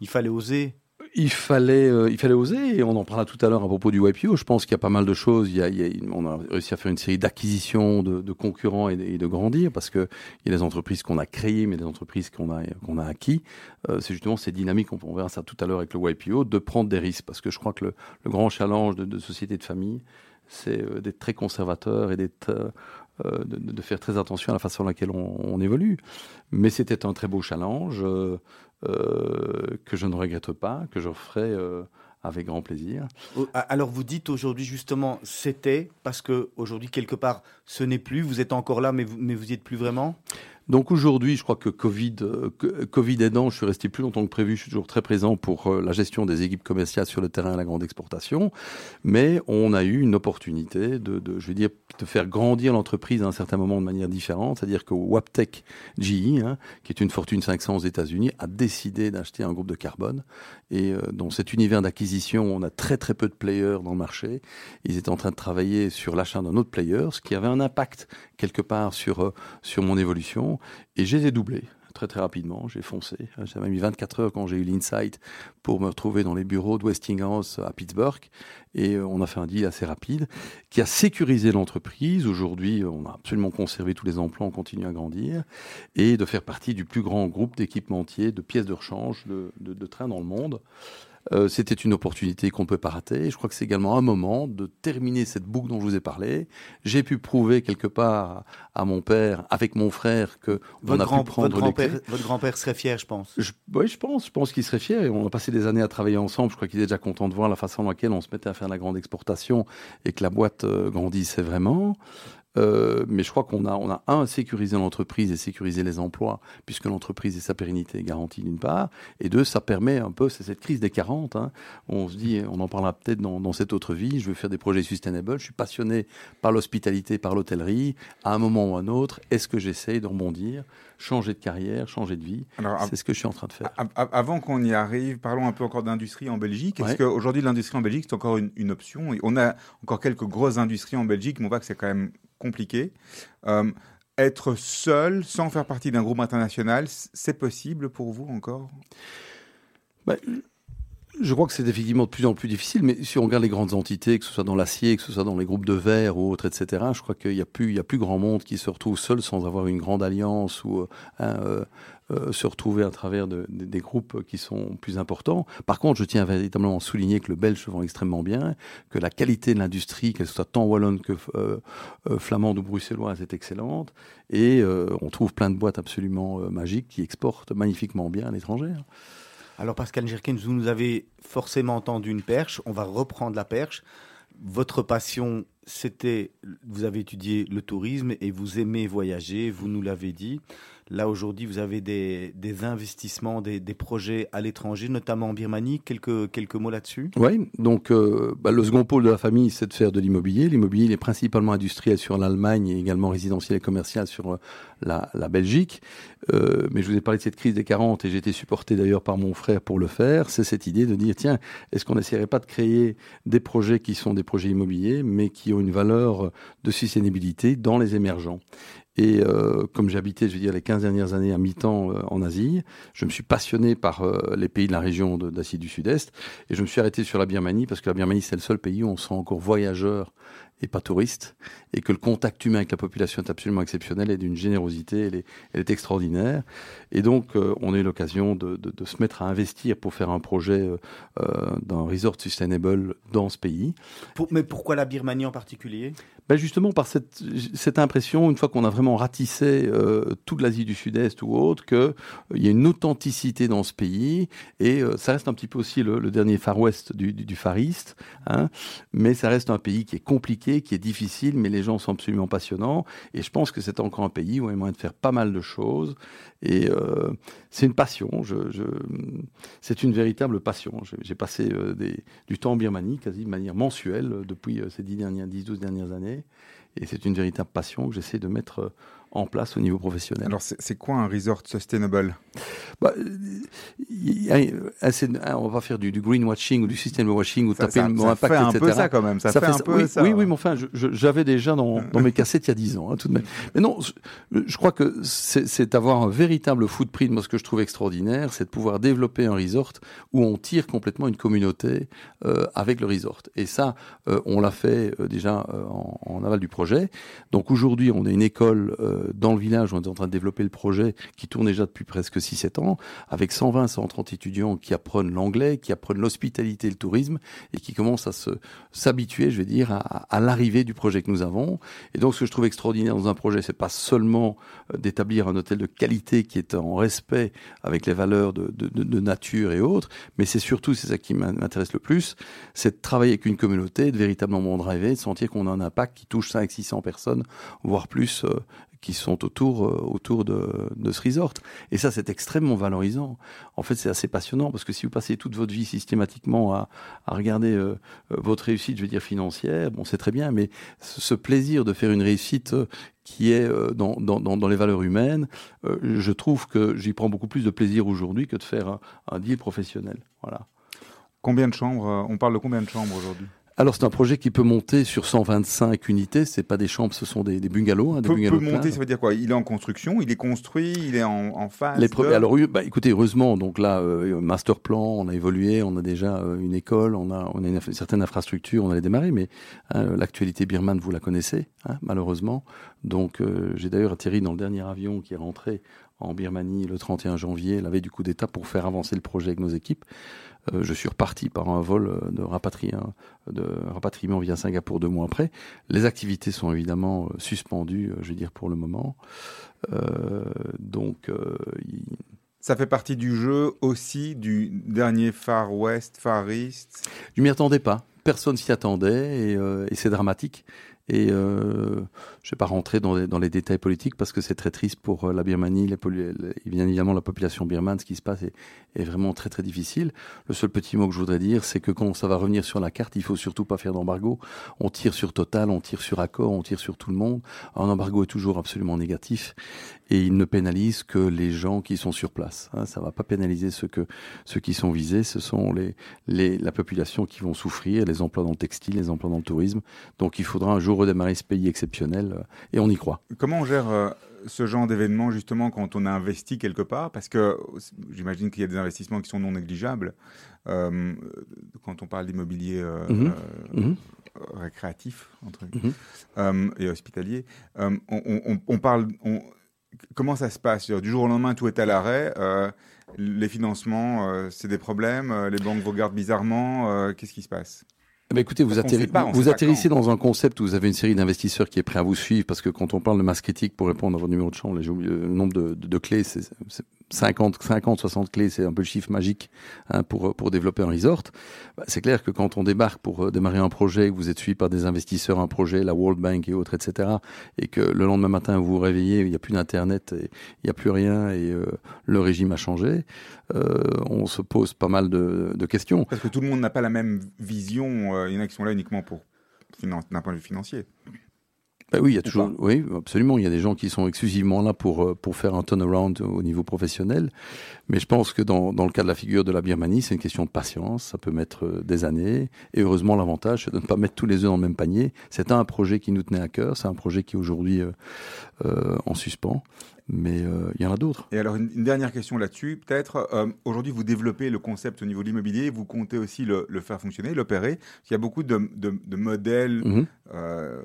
Il fallait oser. Il fallait, euh, il fallait oser, et on en parlera tout à l'heure à propos du YPO. Je pense qu'il y a pas mal de choses. Il y a, on a réussi à faire une série d'acquisitions de, concurrents et de, grandir, parce que il y a des entreprises qu'on a créées, mais des entreprises qu'on a, qu'on a acquis. Euh, c'est justement ces dynamiques, on, on verra ça tout à l'heure avec le YPO, de prendre des risques, parce que je crois que le, grand challenge de, société de famille, c'est euh, d'être très conservateur et d'être de, de faire très attention à la façon dans laquelle on, on évolue. Mais c'était un très beau challenge. Euh, que je ne regrette pas, que je ferai euh, avec grand plaisir. Alors vous dites aujourd'hui justement c'était parce que aujourd'hui quelque part ce n'est plus. Vous êtes encore là, mais vous, mais vous y êtes plus vraiment? Donc aujourd'hui, je crois que Covid, euh, Covid aidant, je suis resté plus longtemps que prévu. Je suis toujours très présent pour euh, la gestion des équipes commerciales sur le terrain à la grande exportation. Mais on a eu une opportunité de, de je veux dire, de faire grandir l'entreprise à un certain moment de manière différente. C'est-à-dire que Waptec GE, hein, qui est une fortune 500 aux États-Unis, a décidé d'acheter un groupe de carbone. Et euh, dans cet univers d'acquisition, on a très très peu de players dans le marché. Ils étaient en train de travailler sur l'achat d'un autre player, ce qui avait un impact quelque part sur, euh, sur mon évolution. Et je les ai doublés très très rapidement. J'ai foncé. Ça m'a mis 24 heures quand j'ai eu l'insight pour me retrouver dans les bureaux de Westinghouse à Pittsburgh. Et euh, on a fait un deal assez rapide qui a sécurisé l'entreprise. Aujourd'hui, on a absolument conservé tous les emplois, on continue à grandir. Et de faire partie du plus grand groupe d'équipementiers, de pièces de rechange, de, de, de trains dans le monde. Euh, C'était une opportunité qu'on ne peut pas rater. Je crois que c'est également un moment de terminer cette boucle dont je vous ai parlé. J'ai pu prouver quelque part à mon père, avec mon frère, que on Votre a grand- pu prendre votre les clés. grand-père, votre grand-père serait fier, je pense. Je, oui, je pense. Je pense qu'il serait fier. Et on a passé des années à travailler ensemble. Je crois qu'il est déjà content de voir la façon dans laquelle on se mettait à faire la grande exportation et que la boîte euh, grandissait vraiment. Euh, mais je crois qu'on a, on a un sécurisé l'entreprise et sécurisé les emplois, puisque l'entreprise et sa pérennité est garantie d'une part, et deux, ça permet un peu, c'est cette crise des 40. hein. On se dit, on en parlera peut-être dans, dans cette autre vie. Je veux faire des projets sustainable. Je suis passionné par l'hospitalité, par l'hôtellerie. À un moment ou à un autre, est-ce que j'essaye de rebondir, changer de carrière, changer de vie? C'est ce que je suis en train de faire. av- av- avant qu'on y arrive, parlons un peu encore d'industrie en Belgique. Est-ce Ouais. qu'aujourd'hui, l'industrie en Belgique, c'est encore une, une option? Et On a encore quelques grosses industries en Belgique, mais on voit que c'est quand même compliqué. Euh, être seul, sans faire partie d'un groupe international, c'est possible pour vous encore? Bah, je crois que c'est effectivement de plus en plus difficile, mais si on regarde les grandes entités, que ce soit dans l'acier, que ce soit dans les groupes de verre ou autres, etc., je crois qu'il n'y a plus, plus grand monde qui se retrouve seul sans avoir une grande alliance ou euh, euh, se retrouver à travers de- de- des groupes qui sont plus importants. Par contre, je tiens véritablement à souligner que le belge vend extrêmement bien, que la qualité de l'industrie, qu'elle soit tant wallonne que euh, euh, flamande ou bruxelloise, est excellente, et on trouve plein de boîtes absolument magiques qui exportent magnifiquement bien à l'étranger. Alors Pascal Gerkens, vous nous avez forcément entendu une perche. On va reprendre la perche. Votre passion, c'était, vous avez étudié le tourisme et vous aimez voyager, vous nous l'avez dit. Là, aujourd'hui, vous avez des, investissements, des, projets à l'étranger, notamment en Birmanie. Quelques, mots là-dessus Oui, donc euh, bah, le second pôle de la famille, c'est de faire de l'immobilier. L'immobilier, il est principalement industriel sur l'Allemagne et également résidentiel et commercial sur euh, la, la Belgique. Euh, mais je vous ai parlé de cette crise des 40 et j'ai été supporté d'ailleurs par mon frère pour le faire. C'est cette idée de dire, tiens, est-ce qu'on n'essaierait pas de créer des projets qui sont des projets immobiliers, mais qui ont une valeur de sustainabilité dans les émergents? Et euh, comme j'habitais, je veux dire, les 15 dernières années à mi-temps euh, en Asie, je me suis passionné par euh, les pays de la région d'Asie du Sud-Est. Et je me suis arrêté sur la Birmanie parce que la Birmanie, c'est le seul pays où on se sent encore voyageur et pas touriste, et que le contact humain avec la population est absolument exceptionnel et d'une générosité, elle est, elle est extraordinaire. Et donc, euh, on a eu l'occasion de, de, de se mettre à investir pour faire un projet euh, euh, d'un resort sustainable dans ce pays. Pour- mais pourquoi la Birmanie en particulier? Ben justement, par cette, cette impression, une fois qu'on a vraiment ratissé euh, toute l'Asie du Sud-Est ou autre, qu'il y a une authenticité dans ce pays, et ça reste un petit peu aussi le, le dernier Far West du, du, du Far East, hein, mais ça reste un pays qui est compliqué, qui est difficile, mais les gens sont absolument passionnants, et je pense que c'est encore un pays où il y a moyen de faire pas mal de choses, et euh, c'est une passion, c'est une véritable passion. J'ai passé euh, du temps en Birmanie, quasi de manière mensuelle, euh, depuis ces 10 dernières, 10-12 dernières années, et c'est une véritable passion que j'essaie de mettre en place au niveau professionnel. Alors, c'est quoi un resort sustainable? Bah, y a- ah, on va faire du, du greenwashing ou du system washing ou Ça, taper ça- le mot ça impact, fait un etc. peu ça quand même. Ça, fait un peu oui, ça. oui, oui, mais enfin, j'avais déjà dans, [laughs] dans mes cassettes il y a 10 ans, hein, tout de même. Mais non, je, je crois que c'est avoir un véritable footprint. Moi, ce que je trouve extraordinaire, c'est de pouvoir développer un resort où on tire complètement une communauté euh, avec le resort. Et ça, euh, on l'a fait euh, déjà en, en aval du projet. Donc aujourd'hui, on a une école euh, dans le village, on est en train de développer le projet qui tourne déjà depuis presque 6-7 ans, avec 120, 130 étudiants qui apprennent l'anglais, qui apprennent l'hospitalité et le tourisme, et qui commencent à s'habituer, je vais dire, à, l'arrivée du projet que nous avons. Et donc, ce que je trouve extraordinaire dans un projet, c'est pas seulement euh, d'établir un hôtel de qualité qui est en respect avec les valeurs de, nature et autres, mais c'est surtout, c'est ça qui m'intéresse le plus, c'est de travailler avec une communauté, de véritablement driver, de sentir qu'on a un impact qui touche 5 600 personnes, voire plus, euh, qui sont autour, euh, autour de, de ce resort. Et ça, c'est extrêmement valorisant. En fait, c'est assez passionnant parce que si vous passez toute votre vie systématiquement à, à regarder euh, euh, votre réussite, je veux dire financière, bon, c'est très bien, mais ce plaisir de faire une réussite qui est dans, dans, dans, les valeurs humaines, je trouve que j'y prends beaucoup plus de plaisir aujourd'hui que de faire un, un deal professionnel. Voilà. Combien de chambres On parle de combien de chambres aujourd'hui? Alors c'est un projet qui peut monter sur 125 unités. C'est pas des chambres, ce sont des, des bungalows, hein, des peut, bungalows peut monter, ça veut dire quoi? Il est en construction, il est construit, il est en, en phase. Les de- premiers, alors, oui, bah, écoutez, heureusement, donc là, euh, master plan, on a évolué, on a déjà euh, une école, on a, on a une, certaine infrastructure, on allait démarrer, mais hein, l'actualité birmane, vous la connaissez, hein, malheureusement. Donc, euh, j'ai d'ailleurs atterri dans le dernier avion qui est rentré en Birmanie le 31 janvier, la veille du coup d'État, pour faire avancer le projet avec nos équipes. Euh, je suis reparti par un vol euh, de, rapatri- de rapatriement via Singapour deux mois après. Les activités sont évidemment euh, suspendues, je veux dire, pour le moment. Euh, donc, Ça fait partie du jeu aussi du dernier Far West, Far East? Je m'y attendais pas. Personne s'y attendait et, euh, et c'est dramatique. Et euh, je vais pas rentrer dans les, détails politiques parce que c'est très triste pour euh, la Birmanie, les, bien évidemment la population birmane. Ce qui se passe est, vraiment très très difficile. Le seul petit mot que je voudrais dire, c'est que quand ça va revenir sur la carte, il faut surtout pas faire d'embargo. On tire sur Total, on tire sur Accor, on tire sur tout le monde. Un embargo est toujours absolument négatif et il ne pénalise que les gens qui sont sur place. Hein, ça va pas pénaliser ceux qui sont visés. Ce sont les les, la population qui vont souffrir, les emplois dans le textile, les emplois dans le tourisme. Donc il faudra un jour redémarrer ce pays exceptionnel euh, et on y croit. Comment on gère euh, ce genre d'événement justement quand on a investi quelque part? Parce que j'imagine qu'il y a des investissements qui sont non négligeables. Euh, quand on parle d'immobilier euh, Mhm. euh, Mhm. récréatif entre euh, et hospitalier, on, on- on parle. on- comment ça se passe? Du jour au lendemain, tout est à l'arrêt. les financements, c'est des problèmes. les banques vous regardent bizarrement. Qu'est-ce qui se passe? Eh ben, écoutez, vous, atterri- pas, atterrissez dans un concept où vous avez une série d'investisseurs qui est prêt à vous suivre parce que quand on parle de masse critique pour répondre à votre numéro de chambre, j'ai oublié le nombre de, de- de clés, c'est 50, 50, 60 clés, c'est un peu le chiffre magique hein, pour, pour développer un resort. Bah, c'est clair que quand on débarque pour euh, démarrer un projet, que vous êtes suivi par des investisseurs, un projet, la World Bank et autres, etc., et que le lendemain matin vous vous réveillez, il n'y a plus d'internet, et il n'y a plus rien et euh, le régime a changé, euh, on se pose pas mal de, de questions. Parce que tout le monde n'a pas la même vision. Il y en a qui sont là uniquement pour d'un point de vue financier. Ben oui, il y a Ou toujours, oui, absolument. Il y a des gens qui sont exclusivement là pour euh, pour faire un turnaround au niveau professionnel. Mais je pense que dans dans le cas de la figure de la Birmanie, c'est une question de patience. Ça peut mettre euh, des années. Et heureusement, l'avantage, c'est de ne pas mettre tous les œufs dans le même panier. C'est un projet qui nous tenait à cœur. C'est un projet qui est aujourd'hui euh, euh, en suspens. Mais euh, il y en a d'autres. Et alors, une, une dernière question là-dessus, peut-être. Euh, Aujourd'hui, vous développez le concept au niveau de l'immobilier, vous comptez aussi le, le faire fonctionner, l'opérer. Il y a beaucoup de, de, de modèles Mhm. euh,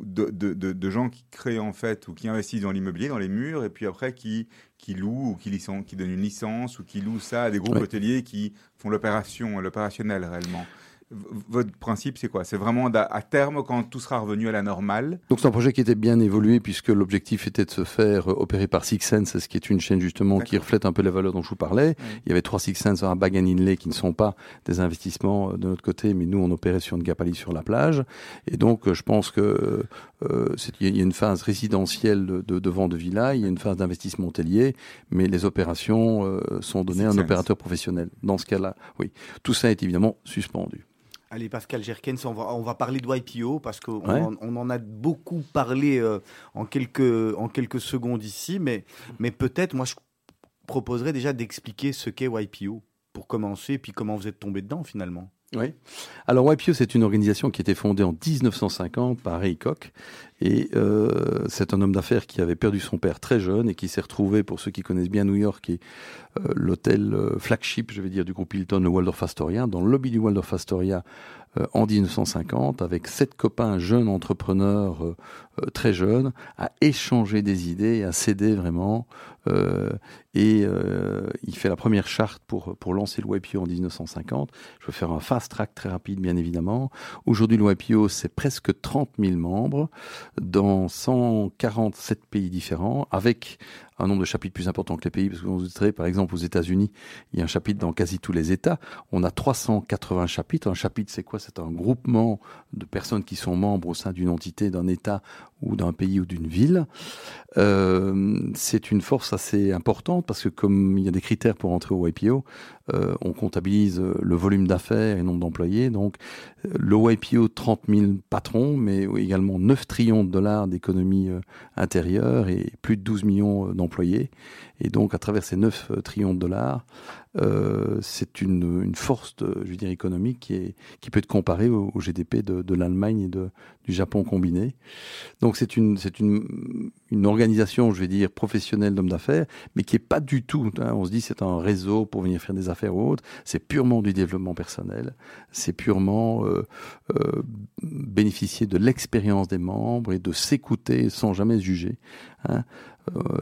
de, gens qui créent en fait ou qui investissent dans l'immobilier, dans les murs, et puis après qui, qui louent ou qui, donnent une licence ou qui louent ça à des groupes Ouais. hôteliers qui font l'opération, l'opérationnel réellement. Votre principe, c'est quoi? C'est vraiment à terme, quand tout sera revenu à la normale, Donc c'est un projet qui était bien évolué puisque l'objectif était de se faire euh, opérer par Six Sense, ce qui est une chaîne justement qui reflète un peu les valeurs dont je vous parlais. Il y avait trois Six Sense à Bag Inlay qui ne sont pas des investissements euh, de notre côté, mais nous on opérait sur une Gapali sur la plage. Et donc euh, je pense que euh, il y a une phase résidentielle de, de, de vente de villa, il y a une phase d'investissement hôtelier, mais les opérations euh, sont données à un opérateur professionnel. Dans ce cas-là, oui, tout ça est évidemment suspendu. Allez, Pascal Gerkens, on va, on va parler de YPO parce qu'on Ouais. on en a beaucoup parlé euh, en, quelques, en quelques secondes ici, mais, mais peut-être, moi, je proposerais déjà d'expliquer ce qu'est YPO pour commencer, et puis comment vous êtes tombé dedans finalement. Oui. Alors YPO, c'est une organisation qui a été fondée en 1950 par Ray Koch. Et euh, c'est un homme d'affaires qui avait perdu son père très jeune et qui s'est retrouvé, pour ceux qui connaissent bien New York, est euh, l'hôtel euh, flagship, je vais dire, du groupe Hilton, le Waldorf Astoria, dans le lobby du Waldorf Astoria en 1950, avec sept copains jeunes entrepreneurs euh, euh, très jeunes, à échanger des idées, à s'aider vraiment. Euh, et euh, il fait la première charte pour, pour lancer le YPO en 1950. Je vais faire un fast track très rapide, bien évidemment. Aujourd'hui, le YPO, c'est presque 30 000 membres dans 147 pays différents, avec un nombre de chapitres plus important que les pays, parce que vous direz, par exemple, aux États-Unis, il y a un chapitre dans quasi tous les États. On a 380 chapitres. Un chapitre, c'est quoi? C'est un groupement de personnes qui sont membres au sein d'une entité, d'un État ou d'un pays ou d'une ville. Euh, c'est une force assez importante parce que comme il y a des critères pour entrer au YPO, euh, on comptabilise euh, le volume d'affaires et nombre d'employés. Donc le YPO, 30 000 patrons, mais également 9 trillions de dollars d'économie euh, intérieure et plus de 12 millions euh, d'employés. Et donc à travers ces 9 euh, trillions de dollars, euh, c'est une, force je veux dire, économique qui, peut être comparée au, au GDP de, l'Allemagne et du Japon combiné. Donc c'est une, organisation, je vais dire, professionnelle d'hommes d'affaires, mais qui est pas du tout, hein, on se dit c'est un réseau pour venir faire des affaires ou autre, c'est purement du développement personnel, c'est purement euh, bénéficier de l'expérience des membres et de s'écouter sans jamais juger. hein.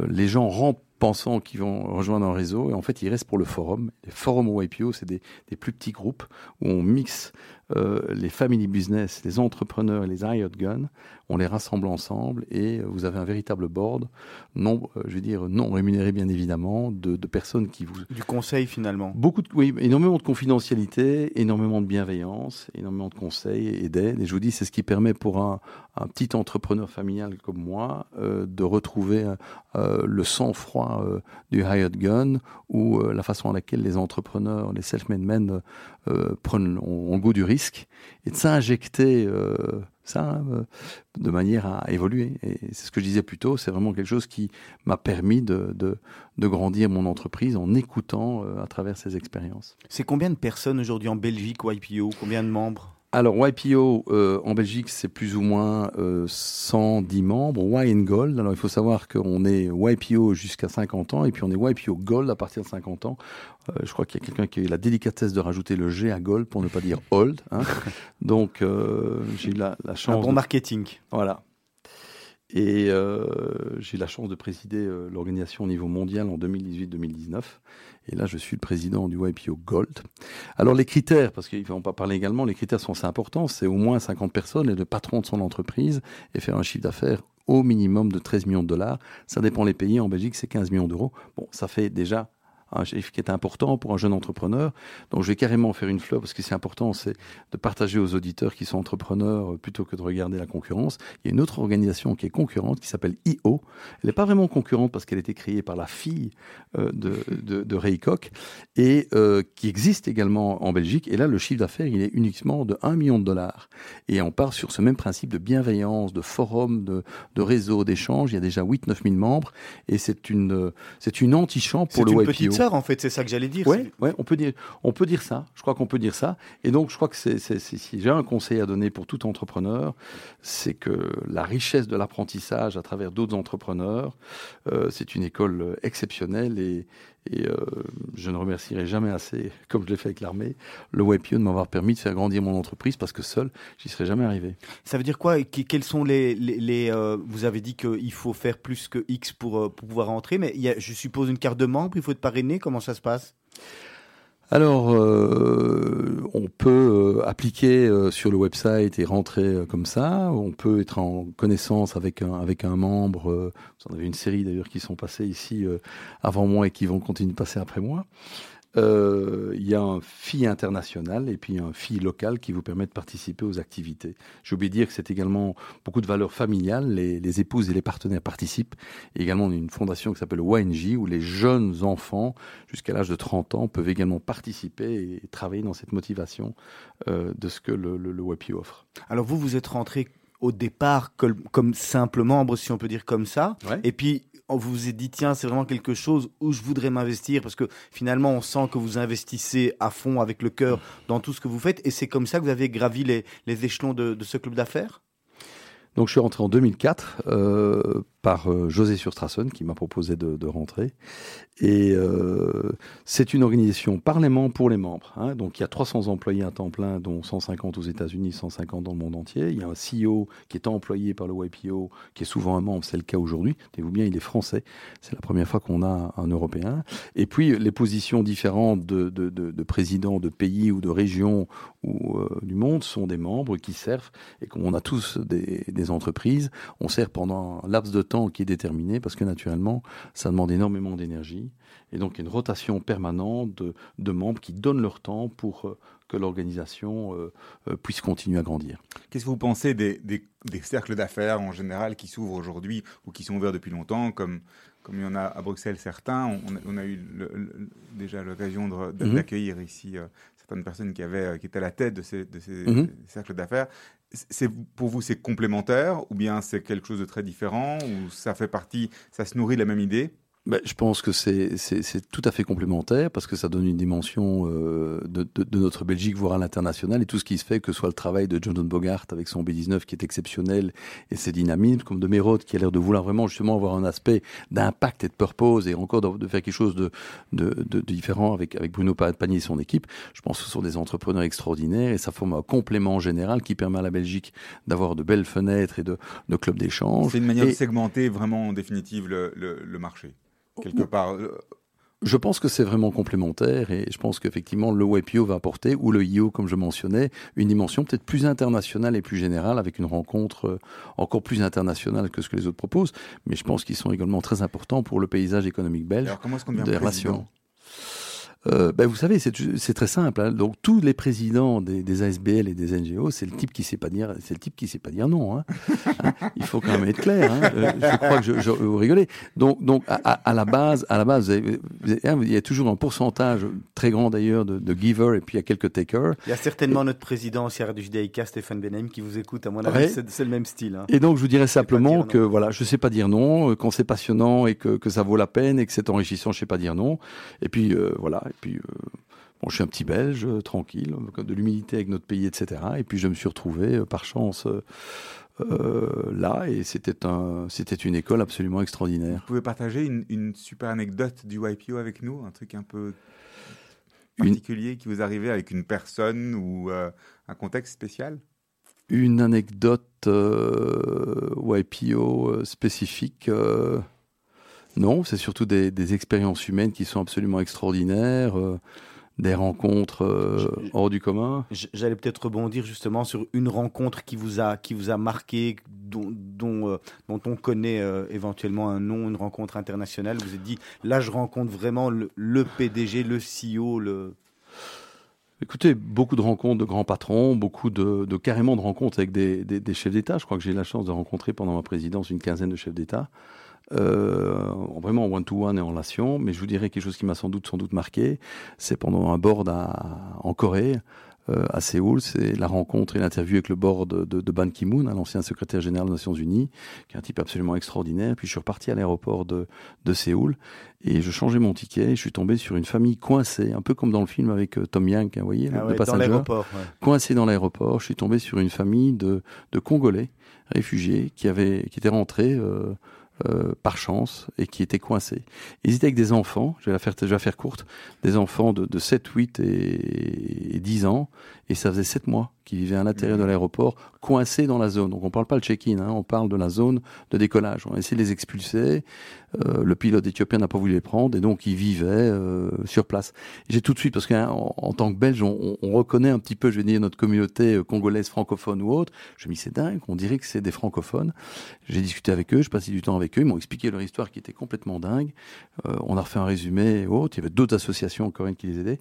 Les gens rentrent pensant qu'ils vont rejoindre un réseau et en fait ils restent pour le forum. Les forums au YPO, c'est des, des plus petits groupes où on mixe euh, les family business, les entrepreneurs et les hired guns, on les rassemble ensemble et vous avez un véritable board, non, euh, je veux dire non rémunéré bien évidemment, de, de personnes qui vous Du conseil finalement. Beaucoup de, oui, énormément de confidentialité, énormément de bienveillance, énormément de conseils et d'aide. Et je vous dis, c'est ce qui permet pour un, un petit entrepreneur familial comme moi euh, de retrouver euh, le sang-froid euh, du hired gun ou euh, la façon à laquelle les entrepreneurs, les self-made men euh, prennent, ont, le goût du risque et de s'injecter euh, ça hein, euh, de manière à évoluer. Et c'est ce que je disais plus tôt, c'est vraiment quelque chose qui m'a permis de, de, de grandir mon entreprise en écoutant euh, à travers ces expériences. C'est combien de personnes aujourd'hui en Belgique YPO Combien de membres? Alors, YPO euh, en Belgique, c'est plus ou moins euh, 110 membres. Y and Gold, alors il faut savoir qu'on est YPO jusqu'à 50 ans et puis on est YPO Gold à partir de 50 ans. Euh, je crois qu'il y a quelqu'un qui a eu la délicatesse de rajouter le G à Gold pour ne pas dire Old. Hein. [laughs] Donc, euh, j'ai eu la, la Un chance. bon de- marketing. Voilà. Et euh, j'ai eu la chance de présider euh, l'organisation au niveau mondial en 2018-2019. Et là, je suis le président du YPO Gold. Alors les critères, parce qu'ils ne vont pas parler également, les critères sont assez importants. C'est au moins 50 personnes et le patron de son entreprise et faire un chiffre d'affaires au minimum de 13 millions de dollars. Ça dépend les pays. En Belgique, c'est 15 millions d'euros. Bon, ça fait déjà un chiffre qui est important pour un jeune entrepreneur. Donc je vais carrément faire une fleur parce que c'est important, c'est de partager aux auditeurs qui sont entrepreneurs euh, plutôt que de regarder la concurrence. Il y a une autre organisation qui est concurrente qui s'appelle IO. Elle n'est pas vraiment concurrente parce qu'elle a été créée par la fille euh, de, de, de Ray Koch et euh, qui existe également en Belgique. Et là, le chiffre d'affaires, il est uniquement de 1 million de dollars. Et on part sur ce même principe de bienveillance, de forum, de, de réseau, d'échange. Il y a déjà 8-9 000 membres et c'est une, c'est une antichambre pour le YPO. En fait, c'est ça que j'allais dire. Ouais, on peut dire, on peut dire ça. Je crois qu'on peut dire ça. Et donc, je crois que c'est- si j'ai un conseil à donner pour tout entrepreneur, c'est que la richesse de l'apprentissage à travers d'autres entrepreneurs, euh, c'est une école euh, exceptionnelle et, et, euh, je ne remercierai jamais assez, [laughs] comme je l'ai fait avec l'armée, le YPO de m'avoir permis de faire grandir mon entreprise parce que seul, j'y serais jamais arrivé. Ça veut dire quoi? Quels sont les, euh, Vous avez dit qu'il faut faire plus que X pour, euh, pour pouvoir entrer, mais je suppose, une carte de membre, il faut être parrainé, comment ça se passe? Alors, euh, on peut euh, appliquer euh, sur le website et rentrer comme ça. On peut être en connaissance avec un, avec un membre. vous en avez une série d'ailleurs qui sont passés ici avant moi et qui vont continuer de passer après moi. Euh, Il y a un FI international et puis un FI local qui vous permet de participer aux activités. J'ai oublié de dire que c'est également beaucoup de valeurs familiales. Les, les épouses et les partenaires participent. Et également, on a une fondation qui s'appelle ONG où les jeunes enfants jusqu'à l'âge de 30 ans peuvent également participer et travailler dans cette motivation euh, de ce que le, le, le WEPI offre. Alors vous, vous êtes rentré au départ comme, comme simple membre, si on peut dire comme ça, Ouais. et puis vous vous êtes dit, tiens, c'est vraiment quelque chose où je voudrais m'investir, parce que finalement, on sent que vous investissez à fond avec le cœur dans tout ce que vous faites, et c'est comme ça que vous avez gravi les, échelons de, ce club d'affaires? Donc je suis rentré en 2004 euh, par euh, José Surstrassen qui m'a proposé de, rentrer. Et euh, c'est une organisation par les membres pour les membres. hein. Donc il y a 300 employés à temps plein, dont 150 aux États-Unis, 150 dans le monde entier. Il y a un CEO qui est employé par le YPO, qui est souvent un membre, c'est le cas aujourd'hui. Tenez-vous bien, il est français. C'est la première fois qu'on a un Européen. Et puis les positions différentes de, de, de, de présidents de pays ou de régions ou euh, du monde sont des membres qui servent. Et comme on a tous des, des entreprises, on sert pendant un laps de temps qui est déterminé parce que naturellement, ça demande énormément d'énergie. Et donc, il y a une rotation permanente de, de membres qui donnent leur temps pour euh, que l'organisation euh, euh, puisse continuer à grandir. Qu'est-ce que vous pensez des, des, des cercles d'affaires en général qui s'ouvrent aujourd'hui ou qui sont ouverts depuis longtemps, comme, comme il y en a à Bruxelles certains? On, a- on a eu le- le- déjà l'occasion de- Mhm. d'accueillir ici euh, certaines personnes qui, avaient, qui étaient à la tête de ces, de ces Mhm. cercles d'affaires. C'est, pour vous, c'est complémentaire ou bien c'est quelque chose de très différent ou ça fait partie, ça se nourrit de la même idée? Ben, je pense que c'est tout à fait complémentaire parce que ça donne une dimension euh, de, de- de notre Belgique, voire à l'international, et tout ce qui se fait, que ce soit le travail de Jonathan Bogart avec son B19 qui est exceptionnel et ses dynamismes, comme de Mérode qui a l'air de vouloir vraiment justement avoir un aspect d'impact et de purpose et encore de, de faire quelque chose de, différent avec, avec Bruno Pagny et son équipe. Je pense que ce sont des entrepreneurs extraordinaires et ça forme un complément général qui permet à la Belgique d'avoir de belles fenêtres et de, de clubs d'échange. C'est une manière Et- de segmenter vraiment en définitive le, le- le marché. Quelque part, euh, Je pense que c'est vraiment complémentaire et je pense qu'effectivement le WebIO va apporter, ou le IO comme je mentionnais, une dimension peut-être plus internationale et plus générale avec une rencontre euh, encore plus internationale que ce que les autres proposent. Mais je pense qu'ils sont également très importants pour le paysage économique belge alors comment est-ce qu'on devient des relations. Euh, ben vous savez, c'est très simple. hein. Donc tous les présidents des, des ASBL et des NGO, c'est le type qui sait pas dire, c'est le type qui sait pas dire non. Hein. [laughs] Hein, Il faut quand même être clair. Hein. Euh, je crois que je, je- vous rigolez. Donc, donc à, la base, à la base, vous avez- vous avez- il y a toujours un pourcentage très grand d'ailleurs de, de givers et puis il y a quelques takers. Il y a certainement notre président aussi à du Judaïka, Stéphane Benheim, qui vous écoute. À mon avis, Ouais. c'est le même style. Et donc, je vous dirais simplement que voilà, je sais pas dire non, euh, quand c'est passionnant et que, que ça vaut la peine et que c'est enrichissant, je sais pas dire non. Et puis euh, voilà, et puis euh, bon, je suis un petit Belge, euh, tranquille, de l'humilité avec notre pays, etc. Et puis je me suis retrouvé euh, par chance euh, là, et c'était un, c'était une école absolument extraordinaire. Vous pouvez partager une, une super anecdote du YPO avec nous, un truc un peu Une- particulier qui vous arrivait avec une personne ou euh, un contexte spécial? Une anecdote euh, YPO spécifique. Non, c'est surtout des, des expériences humaines qui sont absolument extraordinaires, euh, des rencontres euh, Je- hors du commun. J'allais peut-être rebondir justement sur une rencontre qui vous a, qui vous a marqué, dont, dont, euh, dont on connaît éventuellement un nom, une rencontre internationale. Vous vous êtes dit, là, je rencontre vraiment le, le PDG, le CEO, le. Écoutez, beaucoup de rencontres de grands patrons, beaucoup de, de carrément de rencontres avec des, des- des chefs d'État. Je crois que j'ai eu la chance de rencontrer pendant ma présidence une quinzaine de chefs d'État, euh, vraiment en one-to-one et en relation. Mais je vous dirais quelque chose qui m'a sans doute, sans doute marqué, c'est pendant un board à- en Corée. euh, à Séoul, c'est la rencontre et l'interview avec le board de, de, de Ban Ki-moon, hein, l'ancien secrétaire général des Nations Unies, qui est un type absolument extraordinaire. Puis je suis reparti à l'aéroport de, de Séoul et je changeais mon ticket. Et je suis tombé sur une famille coincée, un peu comme dans le film avec euh, Tom Yank, hein, vous voyez, Ah le, ouais, dans passager l'aéroport. ouais. coincé dans l'aéroport. Je suis tombé sur une famille de, de Congolais réfugiés qui, avaient, qui étaient rentrés euh, euh, par chance et qui étaient coincés. Ils étaient avec des enfants, je vais la faire, je vais la faire courte, des enfants de, de 7, 8 et, et 10 ans, et ça faisait 7 mois qu'ils vivaient à l'intérieur de l'aéroport, coincés dans la zone. Donc on parle pas de check-in, hein, on parle de la zone de décollage. On a essayé de les expulser, euh, le pilote éthiopien n'a pas voulu les prendre, et donc ils vivaient euh, sur place. J'ai tout de suite, parce qu'en en tant que Belge, on, on reconnaît un petit peu, je vais dire, notre communauté euh, congolaise francophone ou autre. Je me dis, c'est dingue, on dirait que c'est des francophones. J'ai discuté avec eux, je passais du temps avec eux, ils m'ont expliqué leur histoire qui était complètement dingue. Euh, on a refait un résumé et autres. Il y avait d'autres associations coréennes qui les aidaient.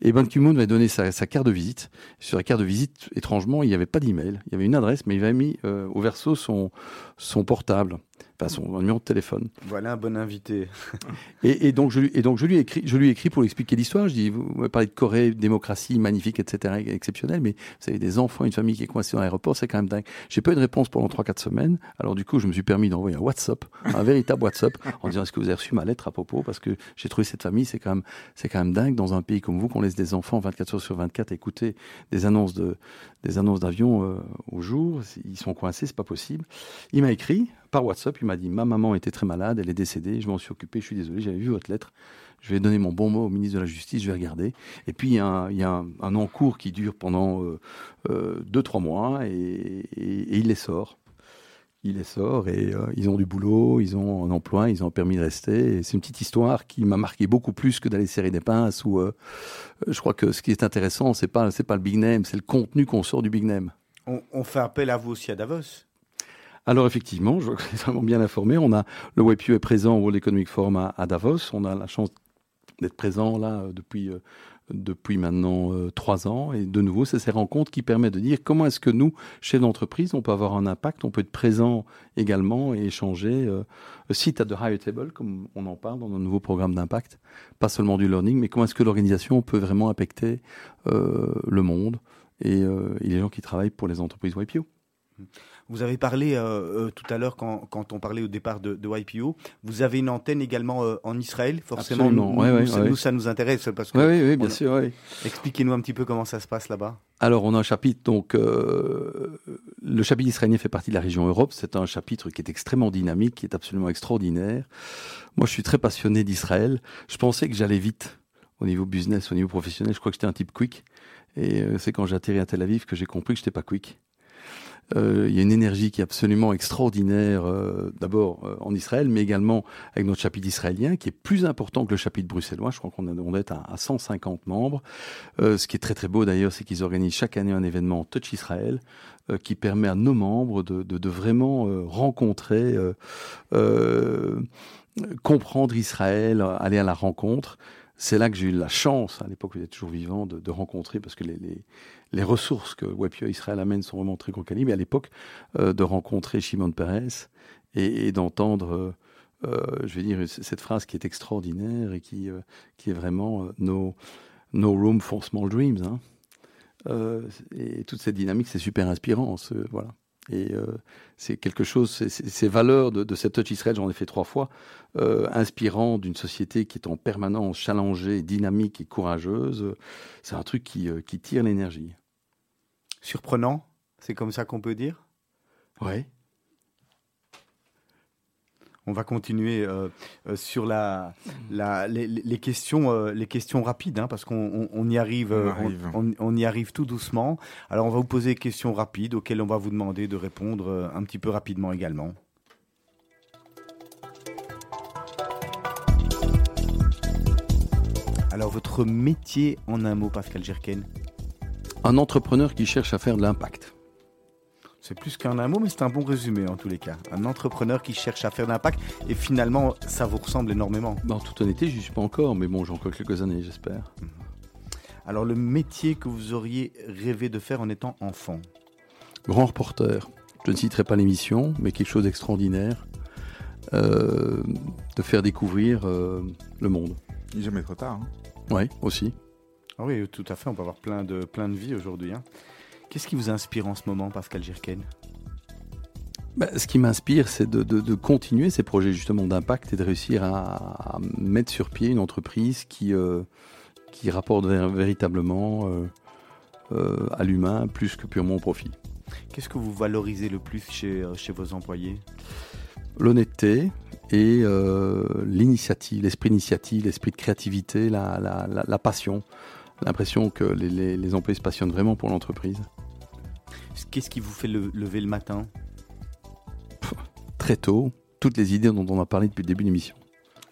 Et Ban Ki-moon m'avait donné sa, carte de visite. Sur la carte de visite, étrangement, il n'y avait pas d'email. Il y avait une adresse, mais il avait mis au verso son portable, enfin son numéro de téléphone. Voilà un bon invité. [laughs] Et, et donc je lui, et donc je lui lui pour lui expliquer l'histoire. Je dis, vous m'avez parlé de Corée, démocratie magnifique, etc., exceptionnel, mais vous avez des enfants, une famille qui est coincée dans l'aéroport, c'est quand même dingue. J'ai pas eu de réponse pendant 3-4 semaines. Alors du coup, je me suis permis d'envoyer un WhatsApp, un véritable WhatsApp, en disant est-ce que vous avez reçu ma lettre à propos? Parce que j'ai trouvé cette famille, c'est quand même, c'est quand même dingue dans un pays comme vous qu'on laisse des enfants 24 heures sur 24 écouter des annonces de, des annonces d'avion euh, au jour. Ils sont coincés, c'est pas possible. Il m'a écrit par WhatsApp, il m'a dit ma maman était très malade, elle est décédée, je m'en suis occupé, je suis désolé, j'avais vu votre lettre. Je vais donner mon bon mot au ministre de la Justice, je vais regarder. Et puis il y a un, y a un, encours qui dure pendant euh, euh, deux trois mois et, il les sort. Il les sort et euh, ils ont du boulot, ils ont un emploi, ils ont un permis de rester. C'est une petite histoire qui m'a marqué beaucoup plus que d'aller serrer des pinces. Ou euh, je crois que ce qui est intéressant, c'est pas c'est pas le big name, c'est le contenu qu'on sort du big name. On, on fait appel à vous aussi à Davos? Alors effectivement, je êtes vraiment bien informé. On a le WebU est présent au World Economic Forum à, à Davos. On a la chance d'être présent là euh, depuis euh, depuis maintenant euh, trois ans. Et de nouveau, c'est ces rencontres qui permettent de dire comment est-ce que nous, chefs d'entreprise, on peut avoir un impact, on peut être présent également et échanger. Euh, site at the higher table, comme on en parle dans nos nouveaux programmes d'impact, pas seulement du learning, mais comment est-ce que l'organisation peut vraiment impacter le monde et, les gens qui travaillent pour les entreprises YPO. Vous avez parlé euh, euh, tout à l'heure quand, quand on parlait au départ de, de YPO. Vous avez une antenne également euh, en Israël, forcément. Absolument, Nous, ouais, nous, ouais, ça, ouais. nous, ça nous intéresse parce que. Oui, bien a- sûr. Expliquez-nous un petit peu comment ça se passe là-bas. Alors, on a un chapitre, donc, euh, le chapitre israélien fait partie de la région Europe. C'est un chapitre qui est extrêmement dynamique, qui est absolument extraordinaire. Moi, je suis très passionné d'Israël. Je pensais que j'allais vite au niveau business, au niveau professionnel. Je crois que j'étais un type quick. Et c'est quand j'ai atterri à Tel Aviv que j'ai compris que je n'étais pas quick. Euh, Il y a une énergie qui est absolument extraordinaire, euh, d'abord euh, en Israël, mais également avec notre chapitre israélien, qui est plus important que le chapitre bruxellois. Je crois qu'on être à, à 150 membres. Euh, ce qui est très très beau d'ailleurs, c'est qu'ils organisent chaque année un événement Touch Israël euh, qui permet à nos membres de, de- de vraiment euh, rencontrer, comprendre Israël, aller à la rencontre. C'est là que j'ai eu la chance, à l'époque où j'étais toujours vivant, de, rencontrer, parce que les, les, les ressources que WebPio Israël amène sont vraiment très gros calibre, à l'époque, euh, de rencontrer Shimon Peres et, d'entendre, euh, euh, je vais dire, cette phrase qui est extraordinaire et qui, qui est vraiment no, no room for small dreams. hein. Et toute cette dynamique, c'est super inspirant. ce- voilà. Et euh, c'est quelque chose, ces valeurs de, de cette Touch Israël, j'en ai fait trois fois, euh, inspirant d'une société qui est en permanence challengée, dynamique et courageuse. C'est un truc qui, euh, qui tire l'énergie. Surprenant, c'est comme ça qu'on peut dire? Ouais. On va continuer euh, euh, sur la, la- les, les- les questions, euh, les questions rapides, hein, parce qu'on on- on y arrive, On arrive. on, on- on y arrive tout doucement. Alors, on va vous poser des questions rapides auxquelles on va vous demander de répondre euh, un petit peu rapidement également. Alors, votre métier en un mot, Pascal Gerken Un entrepreneur qui cherche à faire de l'impact. C'est plus qu'un un mot, mais c'est un bon résumé en tous les cas. Un entrepreneur qui cherche à faire de l'impact et finalement, ça vous ressemble énormément. En toute honnêteté, je n'y suis pas encore, mais bon, j'ai encore quelques années, j'espère. Alors, le métier que vous auriez rêvé de faire en étant enfant? Grand reporter. Je ne citerai pas l'émission, mais quelque chose d'extraordinaire. euh, de faire découvrir euh, le monde. Il n'est jamais trop tard. hein. Oui, aussi. Ah oui, tout à fait. On peut avoir plein de, plein de vies aujourd'hui. hein. Qu'est-ce qui vous inspire en ce moment, Pascal Girken? Bah, ce qui m'inspire, c'est de, de- de continuer ces projets justement d'impact et de réussir à, à mettre sur pied une entreprise qui, euh, qui rapporte véritablement euh, euh, à l'humain plus que purement au profit. Qu'est-ce que vous valorisez le plus chez, chez vos employés? L'honnêteté et l'initiative, l'esprit d'initiative, l'esprit de créativité, la, la- la- la passion. L'impression que les, les- les employés se passionnent vraiment pour l'entreprise. Qu'est-ce qui vous fait le- lever le matin? Très tôt, toutes les idées dont on a parlé depuis le début de l'émission.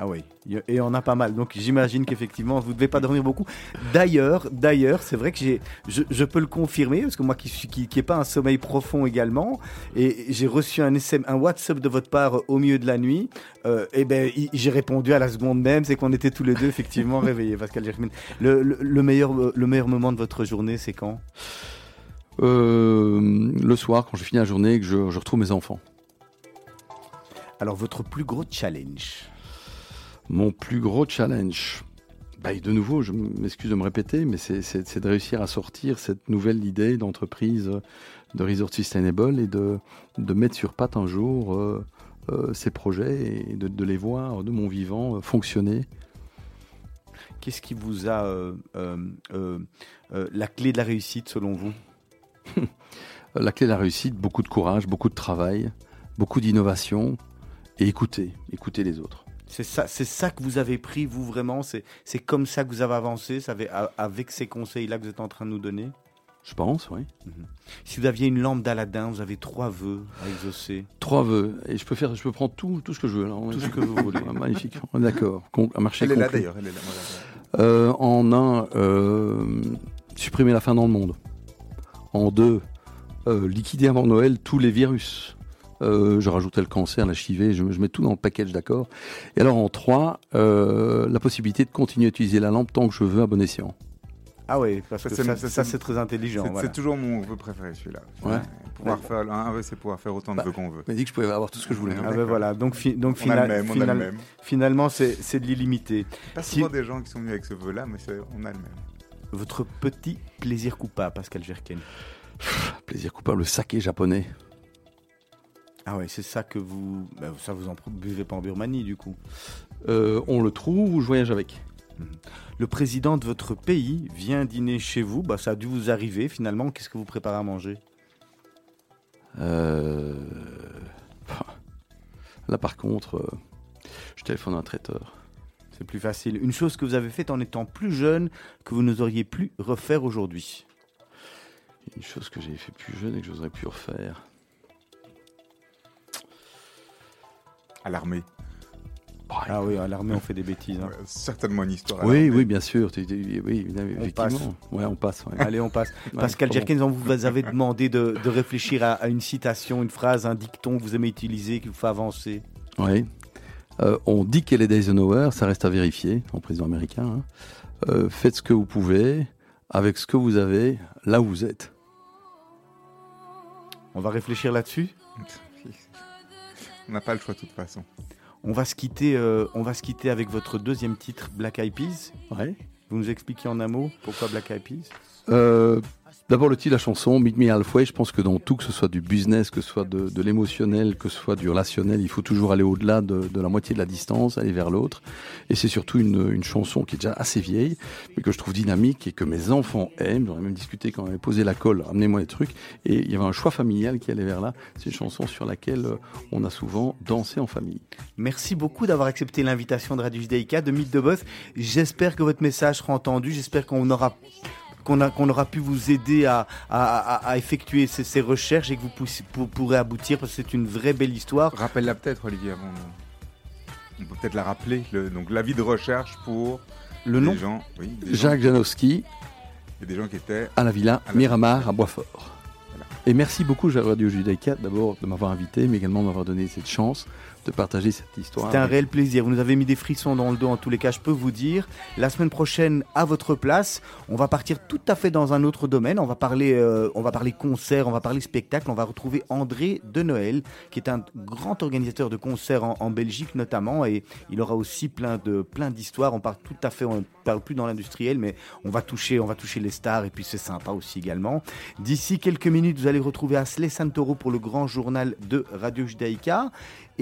Ah oui, et on a pas mal. Donc j'imagine qu'effectivement, vous ne devez pas dormir beaucoup. D'ailleurs, d'ailleurs, c'est vrai que j'ai, je, je peux le confirmer parce que moi qui suis qui, qui pas un sommeil profond également, et j'ai reçu un SM, un WhatsApp de votre part au milieu de la nuit. Euh, et ben, j'ai répondu à la seconde même, c'est qu'on était tous les deux effectivement [laughs] réveillés. Pascal Germain. Le, le, le meilleur, le meilleur moment de votre journée, c'est quand? Euh, le soir, quand je finis la journée et que je, je retrouve mes enfants. Alors votre plus gros challenge? Mon plus gros challenge, bah, et de nouveau, je m'excuse de me répéter, mais c'est- de réussir à sortir cette nouvelle idée d'entreprise de Resort Sustainable et de, de mettre sur patte un jour euh, euh, ces projets et de, de les voir de mon vivant euh, fonctionner. Qu'est-ce qui vous a euh, euh, euh, euh, la clé de la réussite selon vous? Euh, [laughs] La clé de la réussite, beaucoup de courage, beaucoup de travail, beaucoup d'innovation et écouter, écouter les autres. C'est ça, c'est ça que vous avez pris, vous vraiment? C'est c'est comme ça que vous avez avancé, ça avait- a- avec ces conseils-là que vous êtes en train de nous donner? Je pense, oui. Si vous aviez une lampe d'Aladin, vous avez trois vœux à exaucer. Trois vœux. Et je peux faire, je peux prendre tout, tout ce que je veux. Là. Tout ce que vous voulez. Ah, Magnifique. D'accord. Com- Un marché Elle est là d'ailleurs. Elle est là. voilà. Euh, en un, euh, supprimer la faim dans le monde. En deux, euh, liquider avant Noël tous les virus. Euh, je rajoutais le cancer, la HIV, je, je mets tout dans le package, d'accord. Et alors en trois, euh, la possibilité de continuer à utiliser la lampe tant que je veux à bon escient. Ah oui, parce Ça, que c'est- ça, ça, ça, c'est- très intelligent. C'est voilà. toujours mon vœu préféré celui-là. Ouais. Pouvoir Ouais. faire un vœu, c'est pouvoir faire autant de Bah, vœux qu'on veut. On m'a dit que je pouvais avoir tout ce que je voulais. hein. Ah ben voilà, donc, fi- donc On a final- le même. On a final- le même. finalement c'est de l'illimité. Pas Si- souvent des gens qui sont venus avec ce vœu-là, mais c'est- on a le même. Votre petit plaisir coupable, Pascal Gerken. Plaisir coupable, le saké japonais. Ah ouais, c'est ça que vous... ben, ça vous en buvez pas en Birmanie du coup. Euh, on le trouve ou je voyage avec Le président de votre pays vient dîner chez vous, bah, ça a dû vous arriver finalement. Qu'est-ce que vous préparez à manger? Euh, Là, par contre, euh, je téléphone à un traiteur. C'est plus facile. Une chose que vous avez faite en étant plus jeune que vous n'oseriez plus refaire aujourd'hui. Une chose que j'ai fait plus jeune et que j'oserais plus refaire. À l'armée. Ah oui, à l'armée on fait des bêtises. hein. Certainement une histoire. à Oui, oui, bien sûr. Oui, On effectivement. Ouais, on passe. ouais. Allez, on passe. Ouais, Pascal. Jerkins, on vous avait demandé de, de réfléchir à, à une citation, une phrase, un dicton que vous aimez utiliser, qui vous fait avancer. Oui. Euh, on dit qu'elle est d'Eisenhower, ça reste à vérifier, en président américain. hein. Euh, faites ce que vous pouvez, avec ce que vous avez, là où vous êtes. On va réfléchir là-dessus. On n'a pas le choix de toute façon. On va se quitter. euh, on va se quitter avec votre deuxième titre, Black Eyed Peas. Ouais. Vous nous expliquez en un mot pourquoi Black Eyed Peas? Euh, D'abord le titre de la chanson, Meet Me Halfway, je pense que dans tout, que ce soit du business, que ce soit de, l'émotionnel, que ce soit du relationnel, il faut toujours aller au-delà de, la moitié de la distance, aller vers l'autre. Et c'est surtout une, chanson qui est déjà assez vieille, mais que je trouve dynamique et que mes enfants aiment. Ai même discuté quand on avait posé la colle, amenez-moi les trucs. Et il y avait un choix familial qui allait vers là. C'est une chanson sur laquelle euh, on a souvent dansé en famille. Merci beaucoup d'avoir accepté l'invitation de Radio Judaïka, de Mythe de Boss. J'espère que votre message sera entendu. J'espère qu'on aura qu'on aura pu vous aider à, à- à- à effectuer ces, ces recherches et que vous pour- pourrez aboutir parce que c'est une vraie belle histoire. Rappelle-la peut-être, Olivier, avant. On peut peut-être la rappeler. Le, donc, l'avis de recherche pour Le nom des gens. Oui, des gens, Jacques Janowski, et des gens qui étaient. à la Villa À la- Miramar à Boisfort. Voilà. Et merci beaucoup Radio Judaïka d'abord de m'avoir invité, mais également de m'avoir donné cette chance de partager cette histoire. C'était un réel plaisir. Vous nous avez mis des frissons dans le dos en tous les cas, je peux vous dire. La semaine prochaine, à votre place, on va partir tout à fait dans un autre domaine. On va parler, euh, on va parler concert, on va parler spectacle. On va retrouver André de Noël, qui est un grand organisateur de concerts en, en Belgique notamment, et il aura aussi plein de plein d'histoires. On parle tout à fait, on parle plus dans l'industriel, mais on va toucher, on va toucher les stars, et puis c'est sympa aussi également. D'ici quelques minutes, vous allez retrouver Asley Santoro pour le grand journal de Radio Judaïka.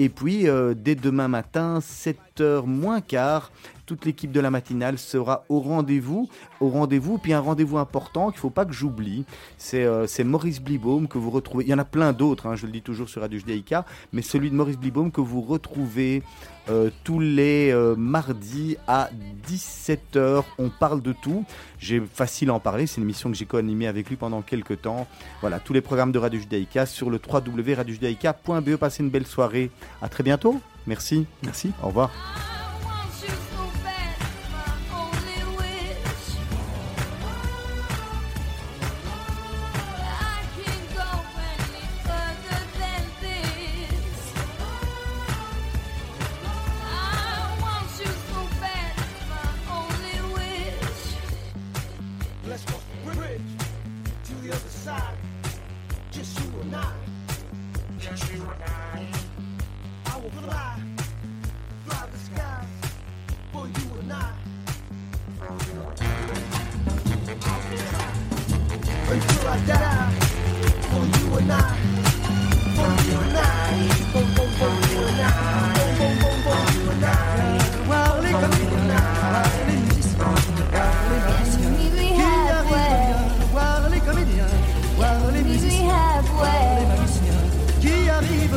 Et puis, euh, dès demain matin, 7h moins quart, toute l'équipe de la matinale sera au rendez-vous. Au rendez-vous, puis un rendez-vous important qu'il ne faut pas que j'oublie. C'est euh, Maurice Blibaum que vous retrouvez. Il y en a plein d'autres, hein, je le dis toujours sur Radio Judaïka, mais celui de Maurice Blibaum que vous retrouvez euh, tous les euh, mardis à 17h. On parle de tout. J'ai facile à en parler. C'est une émission que j'ai co-animée avec lui pendant quelques temps. Voilà, tous les programmes de Radio Judaïka sur le www.radiojudaïka.be. Passez une belle soirée. À très bientôt. Merci. Merci. Au revoir.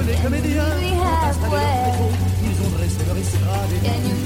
les comédiens. Ils ont dressé leur estrade et